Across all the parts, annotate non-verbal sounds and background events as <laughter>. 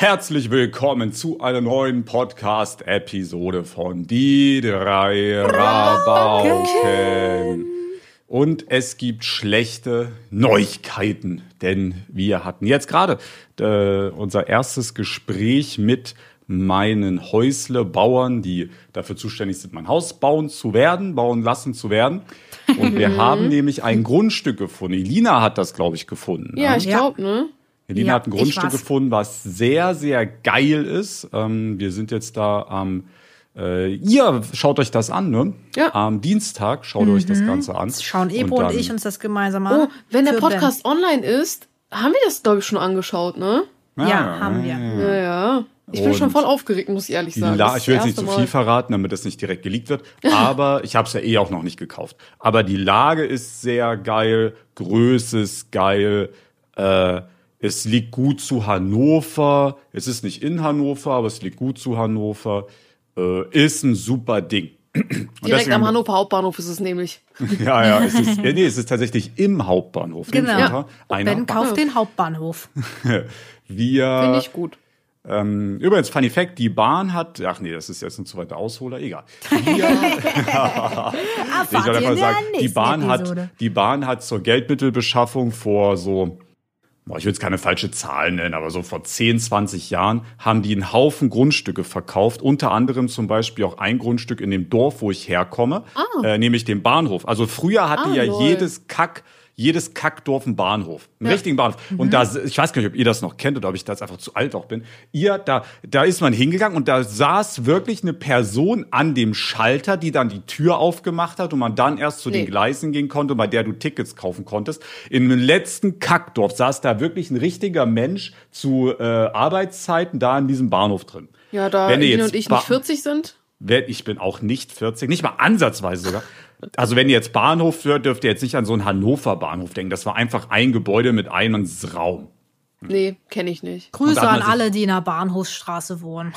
Herzlich willkommen zu einer neuen Podcast-Episode von Die drei Rabauken. Und es gibt schlechte Neuigkeiten, denn wir hatten jetzt gerade äh, unser erstes Gespräch mit meinen Häusle-Bauern, die dafür zuständig sind, mein Haus bauen zu werden, bauen lassen zu werden. Und wir <laughs> haben nämlich ein Grundstück gefunden. Elina hat das, glaube ich, gefunden. Ja, ne? ich glaube, ne? Elina Ja, hat ein Grundstück gefunden, was sehr, sehr geil ist. Ähm, wir sind jetzt da am, äh, ihr schaut euch das an, ne? Ja. Am Dienstag schaut euch das Ganze an. Jetzt schauen Ebro und, dann- ich uns das gemeinsam an. Oh, wenn der Podcast online ist, haben wir das, glaube ich, schon angeschaut, ne? Ben. Ja, haben wir. Ja, ja. Ich bin Und schon voll aufgeregt, muss ich ehrlich sagen. La Das ich will jetzt das nicht zu viel verraten, damit es nicht direkt geleakt wird. <laughs> Aber ich habe es ja eh auch noch nicht gekauft. Aber die Lage ist sehr geil, Größe ist geil. Äh, es liegt gut zu Hannover. Es ist nicht in Hannover, aber es liegt gut zu Hannover. Äh, ist ein super Ding. <clears throat> Und Direkt am Hannover Hauptbahnhof ist es nämlich. <laughs> Ja, ja, es ist, <laughs> äh, nee, es ist tatsächlich im Hauptbahnhof. Genau. Einer. Ben kauft den Hauptbahnhof. <laughs> Wir, Finde ich gut. ähm, übrigens, Funny Fact, die Bahn hat, ach nee, das ist jetzt ein zu weiter Ausholer, egal. Erfahrt Ich ihr einfach sagen, die Bahn, Episode. hat, die Bahn hat zur Geldmittelbeschaffung vor so, boah, ich will jetzt keine falsche Zahl nennen, aber so vor 10, 20 Jahren haben die einen Haufen Grundstücke verkauft, unter anderem zum Beispiel auch ein Grundstück in dem Dorf, wo ich herkomme, äh, nämlich den Bahnhof. Also früher hatte Ah, ja lol. jedes Kack, jedes Kackdorf einen Bahnhof, einen richtigen Bahnhof. Mhm. Und da, ich weiß gar nicht, ob ihr das noch kennt oder ob ich da jetzt einfach zu alt auch bin. Ihr, da, da ist man hingegangen und da saß wirklich eine Person an dem Schalter, die dann die Tür aufgemacht hat und man dann erst zu den Nee. Gleisen gehen konnte, bei der du Tickets kaufen konntest. In dem letzten Kackdorf saß da wirklich ein richtiger Mensch zu äh, Arbeitszeiten da in diesem Bahnhof drin. Ja, da Wenn jetzt und ich Ba- nicht 40 sind. Ich bin auch nicht 40, nicht mal ansatzweise sogar. Also wenn ihr jetzt Bahnhof hört, dürft ihr jetzt nicht an so einen Hannover Bahnhof denken. Das war einfach ein Gebäude mit einem Raum. Nee, kenne ich nicht. Grüße an alle, die in der Bahnhofsstraße wohnen.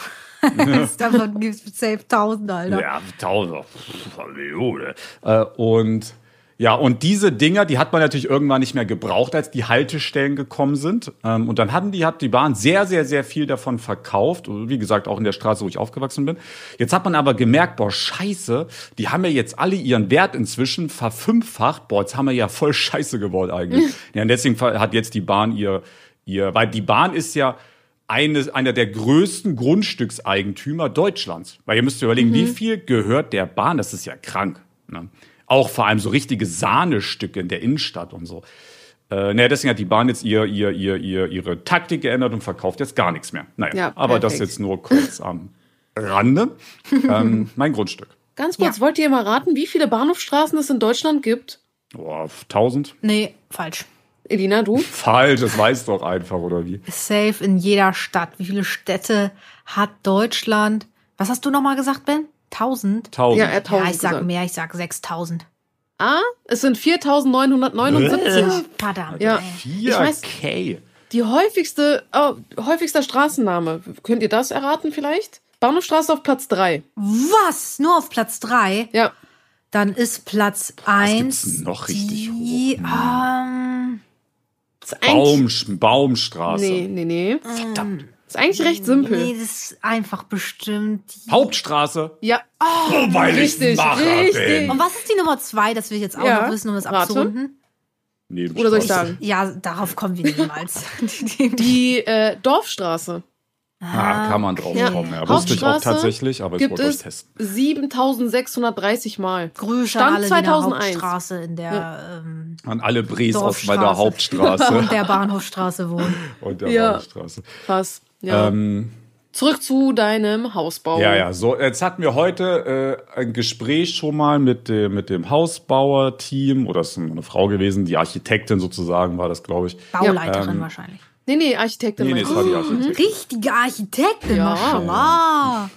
Davon gibt es safe tausend, Alter. Ja, tausend. Äh, Und ja, und diese Dinger, die hat man natürlich irgendwann nicht mehr gebraucht, als die Haltestellen gekommen sind. Ähm, Und dann hatten die, hat die Bahn sehr, sehr, sehr viel davon verkauft. Wie gesagt, auch in der Straße, wo ich aufgewachsen bin. Jetzt hat man aber gemerkt, boah, scheiße, die haben ja jetzt alle ihren Wert inzwischen verfünffacht. Boah, jetzt haben wir ja voll scheiße geworden eigentlich. <laughs> ja, und deswegen hat jetzt die Bahn ihr, ihr, weil die Bahn ist ja, eine, einer der größten Grundstückseigentümer Deutschlands. Weil ihr müsst ihr überlegen, wie viel gehört der Bahn? Das ist ja krank. Ne? Auch vor allem so richtige Sahnestücke in der Innenstadt und so. Äh, naja, deswegen hat die Bahn jetzt ihr, ihr, ihr, ihr, ihre Taktik geändert und verkauft jetzt gar nichts mehr. Naja, Ja, aber das jetzt nur kurz am Rande. <laughs> ähm, mein Grundstück. Ganz kurz, wollt ihr mal raten, wie viele Bahnhofstraßen es in Deutschland gibt? Boah, 1000? Nee, falsch. Elina, du? <laughs> Falsch, das weiß doch einfach, oder wie? Safe in jeder Stadt. Wie viele Städte hat Deutschland? Was hast du nochmal gesagt, Ben? Tausend? 1000. Ja, er hat Ja, 1000 ich sag gesagt. mehr, ich sag 6000. Ah, es sind 4979. Verdammt. Ja. ey. Ich weiß- 4K. Die häufigste, oh, häufigster Straßenname. Könnt ihr das erraten vielleicht? Bahnhofstraße auf Platz 3. Was? Nur auf Platz drei? Ja. Dann ist Platz gibt's eins noch richtig die, ähm, Ist eigentlich, Baum, Baumstraße. nee, nee, nee. Verdammt. Ist eigentlich recht simpel. nee, das ist einfach bestimmt. Die. Hauptstraße. Ja. Oh, weil richtig, ich richtig. bin. Und was ist die Nummer zwei? Das will ich jetzt auch Ja. noch wissen, um das Rate. abzurunden. Nee, Oder soll ich sagen? Ja, darauf kommen wir niemals. <laughs> Die- äh, Dorfstraße Ah, kann man drauf Ja. kommen. Ja. Wusste ich auch Hauptstraße tatsächlich, aber ich wollte es es testen. 7630 Mal. Grüße Stand an alle, die in der 2001. Hauptstraße in der ähm, An alle Bres aus meiner Dorfstraße. Hauptstraße <laughs> und der Bahnhofstraße wohnen. <laughs> und der Ja. Bahnhofstraße. Krass. Ja. Ähm, Zurück zu deinem Hausbau. ja, ja, so, jetzt hatten wir heute äh, ein Gespräch schon mal mit dem, mit dem Hausbauer-Team, oder es ist eine Frau gewesen, die Architektin sozusagen war das, glaube ich. Bauleiterin ähm, wahrscheinlich. Nee, nee, Architektin. Nee, nee, es war die Architektin. Richtige Architektin, Ja. mashallah.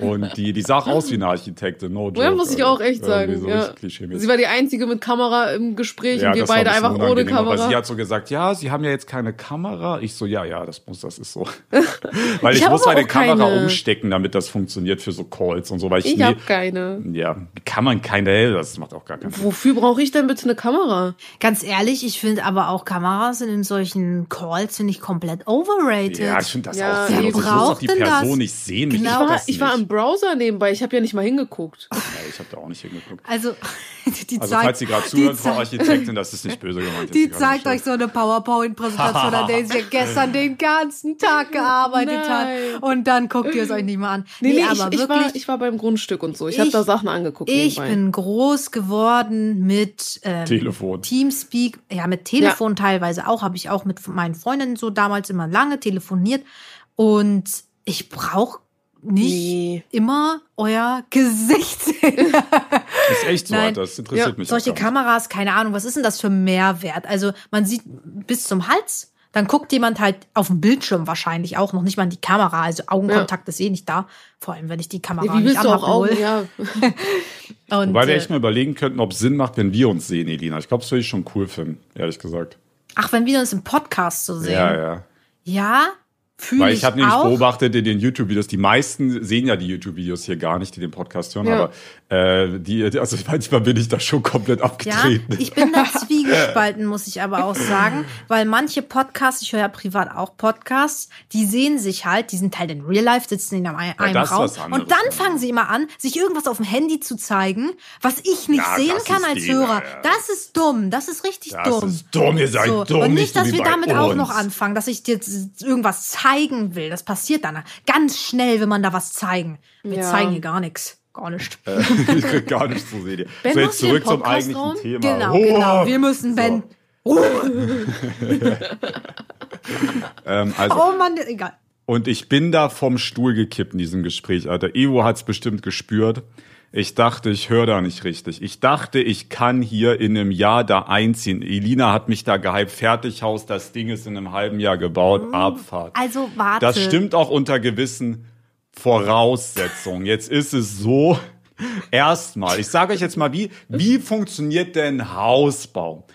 Und die, die sah auch aus wie eine Architektin, no joke. Ja, muss ich auch echt sagen. So ja. Sie war die einzige mit Kamera im Gespräch und wir beide ein einfach ohne unangenehm, Aber Kamera. sie hat so gesagt, ja, sie haben ja jetzt keine Kamera. Ich so, ja, ja, das muss, das ist so. <laughs> Weil ich, Ich muss meine auch Kamera keine. umstecken, damit das funktioniert für so Calls und so. Weil ich, ich habe keine. ja, kann man keine, das macht auch gar keinen Sinn. Wofür brauche ich denn bitte eine Kamera? Ganz ehrlich, ich finde aber auch Kameras sind in solchen Calls finde ich komplett overrated. Ja, ich finde das Ja, auch wer so. Ich muss braucht doch die Person das? nicht sehen. Mich Genau. Ich ich war im Browser nebenbei, ich habe ja nicht mal hingeguckt. Ja, ich habe da auch nicht hingeguckt. Also, <laughs> die Also zeigt, falls Sie gerade die zuhören, Frau Architektin, das ist nicht böse gemeint. Die zeigt euch so eine PowerPoint-Präsentation, an der sie <laughs> gestern den ganzen Tag gearbeitet Nein. hat. Und dann guckt ihr es euch nicht mal an. Nee, nee, aber ich, ich, wirklich. war, ich war beim Grundstück und so. Ich, habe Ich- da Sachen angeguckt. Ich nebenbei. bin groß geworden mit ähm, Telefon. Teamspeak, ja mit Telefon teilweise auch, habe ich auch mit meinen Freundinnen so damals immer lange telefoniert und ich brauche nicht Nee. immer euer Gesicht sehen. <laughs> Ist echt so, Nein. Das interessiert Ja, mich. Solche. Kameras, keine Ahnung, was ist denn das für Mehrwert? Also man sieht bis zum Hals, dann guckt jemand halt auf dem Bildschirm wahrscheinlich auch noch nicht mal in die Kamera, also Augenkontakt ist eh nicht da, vor allem wenn ich die Kamera wie nicht willst du auch anhab, Augen? lol. Ja. <laughs> Und, Wobei wir äh, echt mal überlegen könnten, ob es Sinn macht, wenn wir uns sehen, Elina. Ich glaube, das würde ich schon cool finden, ehrlich gesagt. ach, wenn wir uns im Podcast so sehen. Ja, ja. Ja, fühle Weil ich, ich habe nämlich beobachtet in den YouTube-Videos, die meisten sehen ja die YouTube-Videos hier gar nicht, die den Podcast hören, Ja. aber äh, die, also manchmal bin ich da schon komplett Ja, abgetreten. ich bin da <laughs> zwiegespalten, muss ich aber auch sagen, weil manche Podcasts, ich höre ja privat auch Podcasts, die sehen sich halt, die sind halt in Real Life, sitzen in einem, einem das ist Raum und dann ja. fangen sie immer an, sich irgendwas auf dem Handy zu zeigen, was ich nicht Ja, sehen das kann als die- Hörer. ja. Das ist dumm, das ist richtig Das dumm. ist dumm, ihr seid So, dumm. und nicht, dass wir damit auch uns. noch anfangen, dass ich dir jetzt irgendwas zeigen will. Das passiert dann ganz schnell, wenn man da was zeigen. Wir Ja. zeigen hier gar nichts. Gar nicht. <laughs> ich krieg gar nichts zu sehen. <laughs> Ben, so, jetzt zurück zum eigentlichen Thema. Genau, Oh. genau. Wir müssen Ben. <laughs> Ähm, also, Oh Mann, egal. Und ich bin da vom Stuhl gekippt in diesem Gespräch, Alter. Evo hat's bestimmt gespürt. Ich dachte, ich höre da nicht richtig. Ich dachte, ich kann hier in einem Jahr da einziehen. Elina hat mich da gehypt. Fertighaus, das Ding ist in einem halben Jahr gebaut. Abfahrt. Also warte. Das stimmt auch unter gewissen Voraussetzungen. Jetzt ist es so, erstmal, ich sage euch jetzt mal, wie, wie funktioniert denn Hausbau?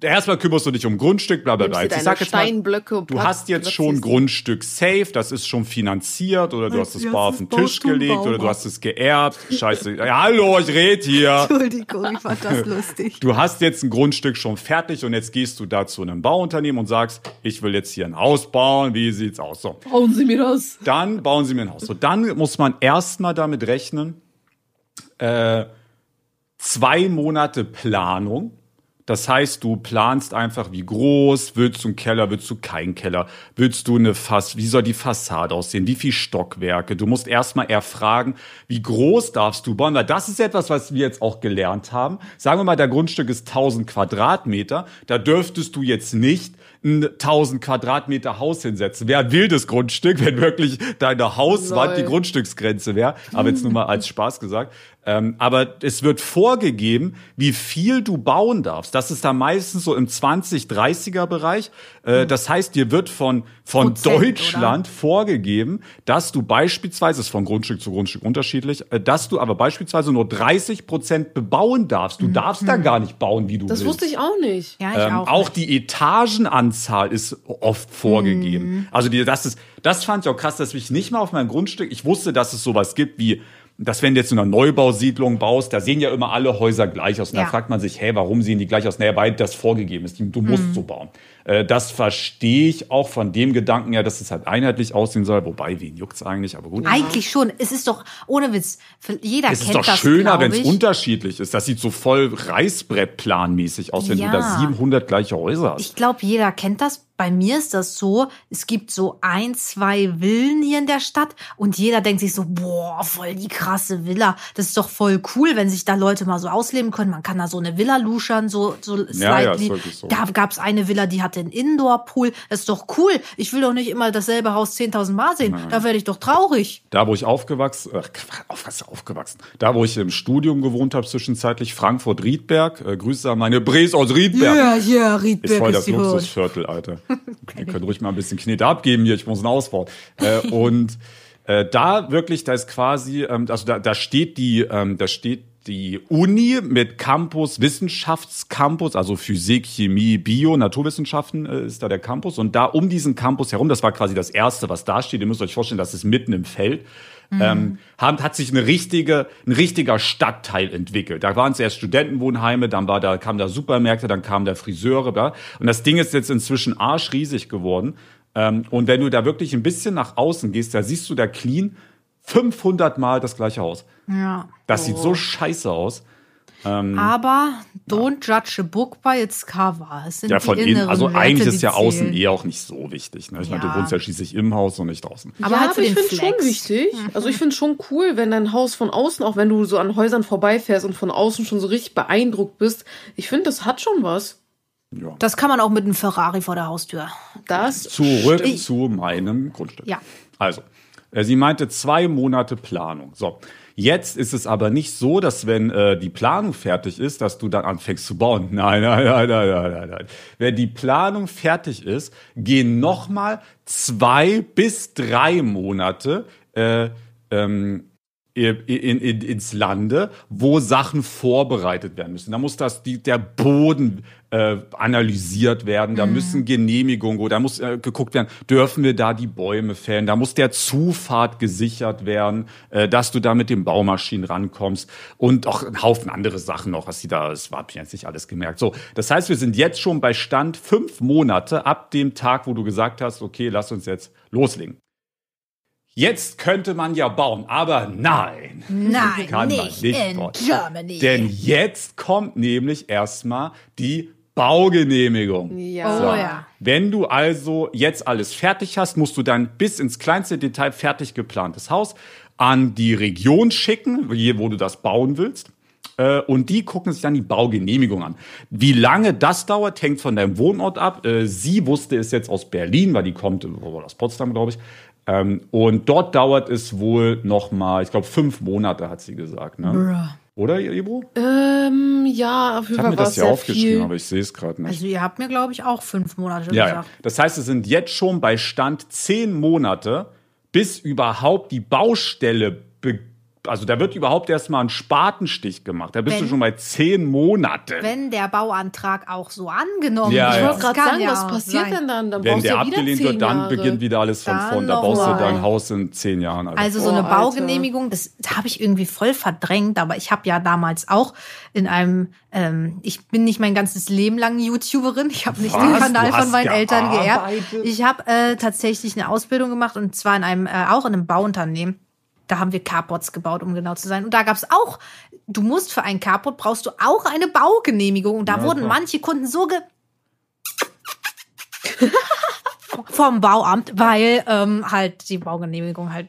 Erstmal kümmerst du dich um Grundstück, bla bla bla. Ich sag jetzt mal, du hast jetzt schon. Grundstück safe, das ist schon finanziert oder du hast es bar auf den Tisch gelegt oder du hast es geerbt. Scheiße. Ja, hallo, ich red hier. <laughs> Entschuldigung, ich fand das lustig. Du hast jetzt ein Grundstück schon fertig und jetzt gehst du da zu einem Bauunternehmen und sagst, ich will jetzt hier ein Haus bauen, wie sieht's aus? So. Bauen Sie mir das. Dann bauen sie mir ein Haus. So, dann muss man erstmal damit rechnen, äh, zwei Monate Planung. Das heißt, du planst einfach, wie groß, willst du einen Keller, willst du keinen Keller, willst du eine Fass, wie soll die Fassade aussehen, wie viel Stockwerke. Du musst erstmal erfragen, wie groß darfst du bauen, weil das ist etwas, was wir jetzt auch gelernt haben. Sagen wir mal, der Grundstück ist 1000 Quadratmeter, da dürftest du jetzt nicht ein 1000 Quadratmeter Haus hinsetzen. Wäre ein wildes Grundstück, wenn wirklich deine Hauswand die Lol. Grundstücksgrenze wäre. Aber jetzt nur mal als Spaß gesagt. Ähm, aber es wird vorgegeben, wie viel du bauen darfst. Das ist da meistens so im 20-30er Bereich. Äh, das heißt, dir wird von, von Prozent, Deutschland vorgegeben, dass du beispielsweise, ist von Grundstück zu Grundstück unterschiedlich, äh, dass du aber beispielsweise nur 30 Prozent bebauen darfst. Du darfst da gar nicht bauen, wie du Das willst. wusste ich auch nicht. Ja, ich Ähm, auch. auch nicht. die Etagenanzahl ist oft vorgegeben. Mhm. Also die, das ist, das fand ich auch krass, dass ich nicht mal auf meinem Grundstück, ich wusste, dass es sowas gibt wie, dass wenn du jetzt in einer Neubausiedlung baust, da sehen ja immer alle Häuser gleich aus. Und Ja. da fragt man sich, hey, warum sehen die gleich aus? Naja, weil das vorgegeben ist. Du musst Mhm. so bauen. Äh, das verstehe ich auch von dem Gedanken her, dass es halt eineinheitlich aussehen soll. Wobei, wen juckt's eigentlich? Aber gut. Eigentlich schon. Es ist doch, ohne Witz, jeder Es ist kennt doch das, schöner, glaub wenn es ich. unterschiedlich ist. Das sieht so voll Reißbrettplanmäßig aus, wenn Ja. du da 700 gleiche Häuser hast. Ich glaube, jeder kennt das. Bei mir ist das so, es gibt so ein, zwei Villen hier in der Stadt und jeder denkt sich so, boah, voll die krasse Villa. Das ist doch voll cool, wenn sich da Leute mal so ausleben können. Man kann da so eine Villa luschern, so, so Ja, ja, slightly. ist wirklich so. Da gab es eine Villa, die hatte einen Indoor-Pool. Das ist doch cool. Ich will doch nicht immer dasselbe Haus 10.000 Mal sehen. Da werde ich doch traurig. Da, wo ich aufgewachsen, äh, auf, was aufgewachsen, da, wo ich im Studium gewohnt habe, zwischenzeitlich Frankfurt-Riedberg, äh, Grüße an meine Bres aus Riedberg. Ja, ja, Ist Riedberg voll ist, das die Hut. Luxusviertel, Alter. <laughs> Ihr könnt ruhig mal ein bisschen Knete abgeben hier, ich muss ihn ausbauen. Äh, <laughs> und Äh, da wirklich, da ist quasi, ähm, also da, da steht die, ähm, da steht die Uni mit Campus, Wissenschaftscampus, also Physik, Chemie, Bio, Naturwissenschaften äh, ist da der Campus. Und da um diesen Campus herum, das war quasi das Erste, was da steht, ihr müsst euch vorstellen, das ist mitten im Feld, ähm, haben, hat sich eine richtige, ein richtiger Stadtteil entwickelt. Da waren es erst Studentenwohnheime, dann war da, kamen da Supermärkte, dann kamen da Friseure. Da. Und das Ding ist jetzt inzwischen arschriesig geworden. Ähm, und wenn du da wirklich ein bisschen nach außen gehst, da siehst du da clean 500 Mal das gleiche Haus. Ja. Das sieht so scheiße aus. Ähm, Aber don't judge a book by its cover. Es sind ja, von innen, also Werte, eigentlich ist ja außen zählen. eh auch nicht so wichtig. Ne? Ich meine, du Ja. wohnst ja schließlich im Haus und nicht draußen. Aber ja, halt aber ich finde schon Flex. wichtig. Also ich finde schon cool, wenn dein Haus von außen, auch wenn du so an Häusern vorbeifährst und von außen schon so richtig beeindruckt bist, ich finde, das hat schon was. Ja. Das kann man auch mit einem Ferrari vor der Haustür. Das Zurück Ich- zu meinem Grundstück. Ja. Also, sie meinte zwei Monate Planung. So. Jetzt ist es aber nicht so, dass wenn äh, die Planung fertig ist, dass du dann anfängst zu bauen. <laughs> Nein, nein, nein, nein, nein, nein, nein. Wenn die Planung fertig ist, gehen nochmal zwei bis drei Monate äh, ähm, in, in, ins Lande, wo Sachen vorbereitet werden müssen. Da muss das die, der Boden äh, analysiert werden, da müssen Genehmigungen, oder da muss äh, geguckt werden, dürfen wir da die Bäume fällen, da muss der Zufahrt gesichert werden, äh, dass du da mit den Baumaschinen rankommst und auch ein Haufen andere Sachen noch, was sie da, das war jetzt nicht alles gemerkt. So, das heißt, wir sind jetzt schon bei Stand fünf Monate ab dem Tag, wo du gesagt hast, okay, lass uns jetzt loslegen. Jetzt könnte man ja bauen, aber nein. Nein, Kann man nicht, nicht in bauen. Germany. Denn jetzt kommt nämlich erstmal die Baugenehmigung. Ja. Oh ja. Wenn du also jetzt alles fertig hast, musst du dann bis ins kleinste Detail fertig geplantes Haus an die Region schicken, hier, wo du das bauen willst. Äh, Und die gucken sich dann die Baugenehmigung an. Wie lange das dauert, hängt von deinem Wohnort ab. Äh, Sie wusste es jetzt aus Berlin, weil die kommt das, Potsdam, glaube ich. Ähm, Und dort dauert es wohl noch mal, ich glaube, fünf Monate, hat sie gesagt. Ne? Oder, Ebro? Ähm, ja, auf Ich jeden habe Fall mir das ja aufgeschrieben, viel. aber ich sehe es gerade nicht. Also ihr habt mir, glaube ich, auch fünf Monate Ja, ja. gesagt. Das heißt, es sind jetzt schon bei Stand zehn Monate, bis überhaupt die Baustelle, be also da wird überhaupt erstmal ein Spatenstich gemacht. Da bist Wenn- du schon bei zehn Monate. Wenn der Bauantrag auch so angenommen Ja, wird. ja. Ich wollte Das gerade kann sagen, ja was passiert sein. denn dann? Dann Wenn du der ja abgelehnt wird, dann Jahre. beginnt wieder alles von Dann vorn. Da baust du mal. dein Haus in zehn Jahren. Alter. Also so Oh, eine Alter. Baugenehmigung, das habe ich irgendwie voll verdrängt, aber ich habe ja damals auch in einem, ähm, ich bin nicht mein ganzes Leben lang YouTuberin, ich habe nicht den Was? Kanal Du von meinen Eltern geerbt. gearbeitet? Ich habe äh, tatsächlich eine Ausbildung gemacht und zwar in einem, äh, auch in einem Bauunternehmen. Da haben wir Carports gebaut, um genau zu sein. Und da gab's auch, du musst für einen Carport brauchst du auch eine Baugenehmigung. Und da Ja, wurden klar. manche Kunden so ge <laughs> vom Bauamt, weil ähm, halt die Baugenehmigung halt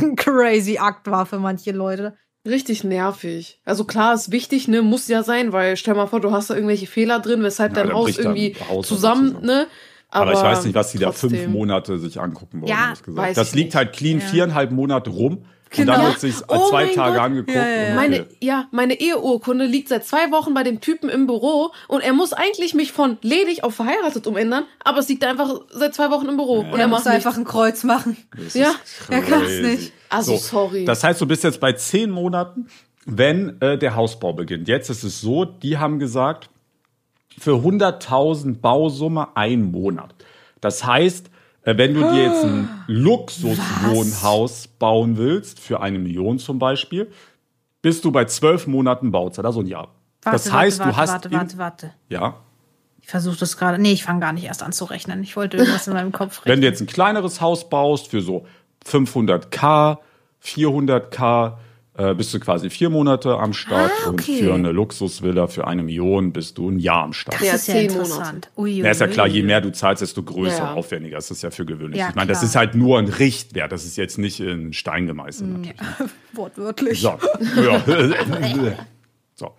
ein <laughs> crazy Akt war für manche Leute. Richtig nervig. Also klar, ist wichtig, ne, muss ja sein, weil stell mal vor, du hast da irgendwelche Fehler drin, weshalb Ja, dein dann Haus irgendwie Haus zusammen, zusammen. ne? Aber, ich weiß nicht, was die da fünf trotzdem. Monate sich angucken wollen. Ja, gesagt. weiß das ich liegt nicht. halt clean Ja. viereinhalb Monate rum. Genau. Und dann wird sich Oh zwei Tage Gott. angeguckt. Ja, ja, ja. Meine, ja, meine Eheurkunde liegt seit zwei Wochen bei dem Typen im Büro und er muss eigentlich mich von ledig auf verheiratet umändern, aber es liegt einfach seit zwei Wochen im Büro und er Er muss einfach ein Kreuz machen. Das Ja, er kann's crazy. nicht. Also, sorry. Das heißt, du bist jetzt bei zehn Monaten, wenn äh, der Hausbau beginnt. Jetzt ist es so, die haben gesagt, für 100.000 Bausumme ein Monat. Das heißt, äh, wenn du dir jetzt ein Luxuswohnhaus bauen willst, für eine Million zum Beispiel, bist du bei zwölf Monaten Bauzeit, also ein Jahr. Warte, das heißt, warte, du hast warte, warte, warte. ja, Ich versuche das gerade. Nee, ich fange gar nicht erst an zu rechnen. Ich wollte irgendwas in meinem Kopf Wenn rechnen. du jetzt ein kleineres Haus baust für so 500k, 400k, äh, bist du quasi vier Monate am Start Ah, und okay. für eine Luxusvilla für eine Million bist du ein Jahr am Start. das Ja, ist ja interessant. Ui, Ja, ist ja ui, klar, je ui. mehr du zahlst, desto größer, Ja. aufwendiger ist das ja für gewöhnlich. Ja, ich meine, das ist halt nur ein Richtwert, das ist jetzt nicht in Stein gemeißelt. Natürlich. <laughs> Wortwörtlich. So. Ja. <laughs> so.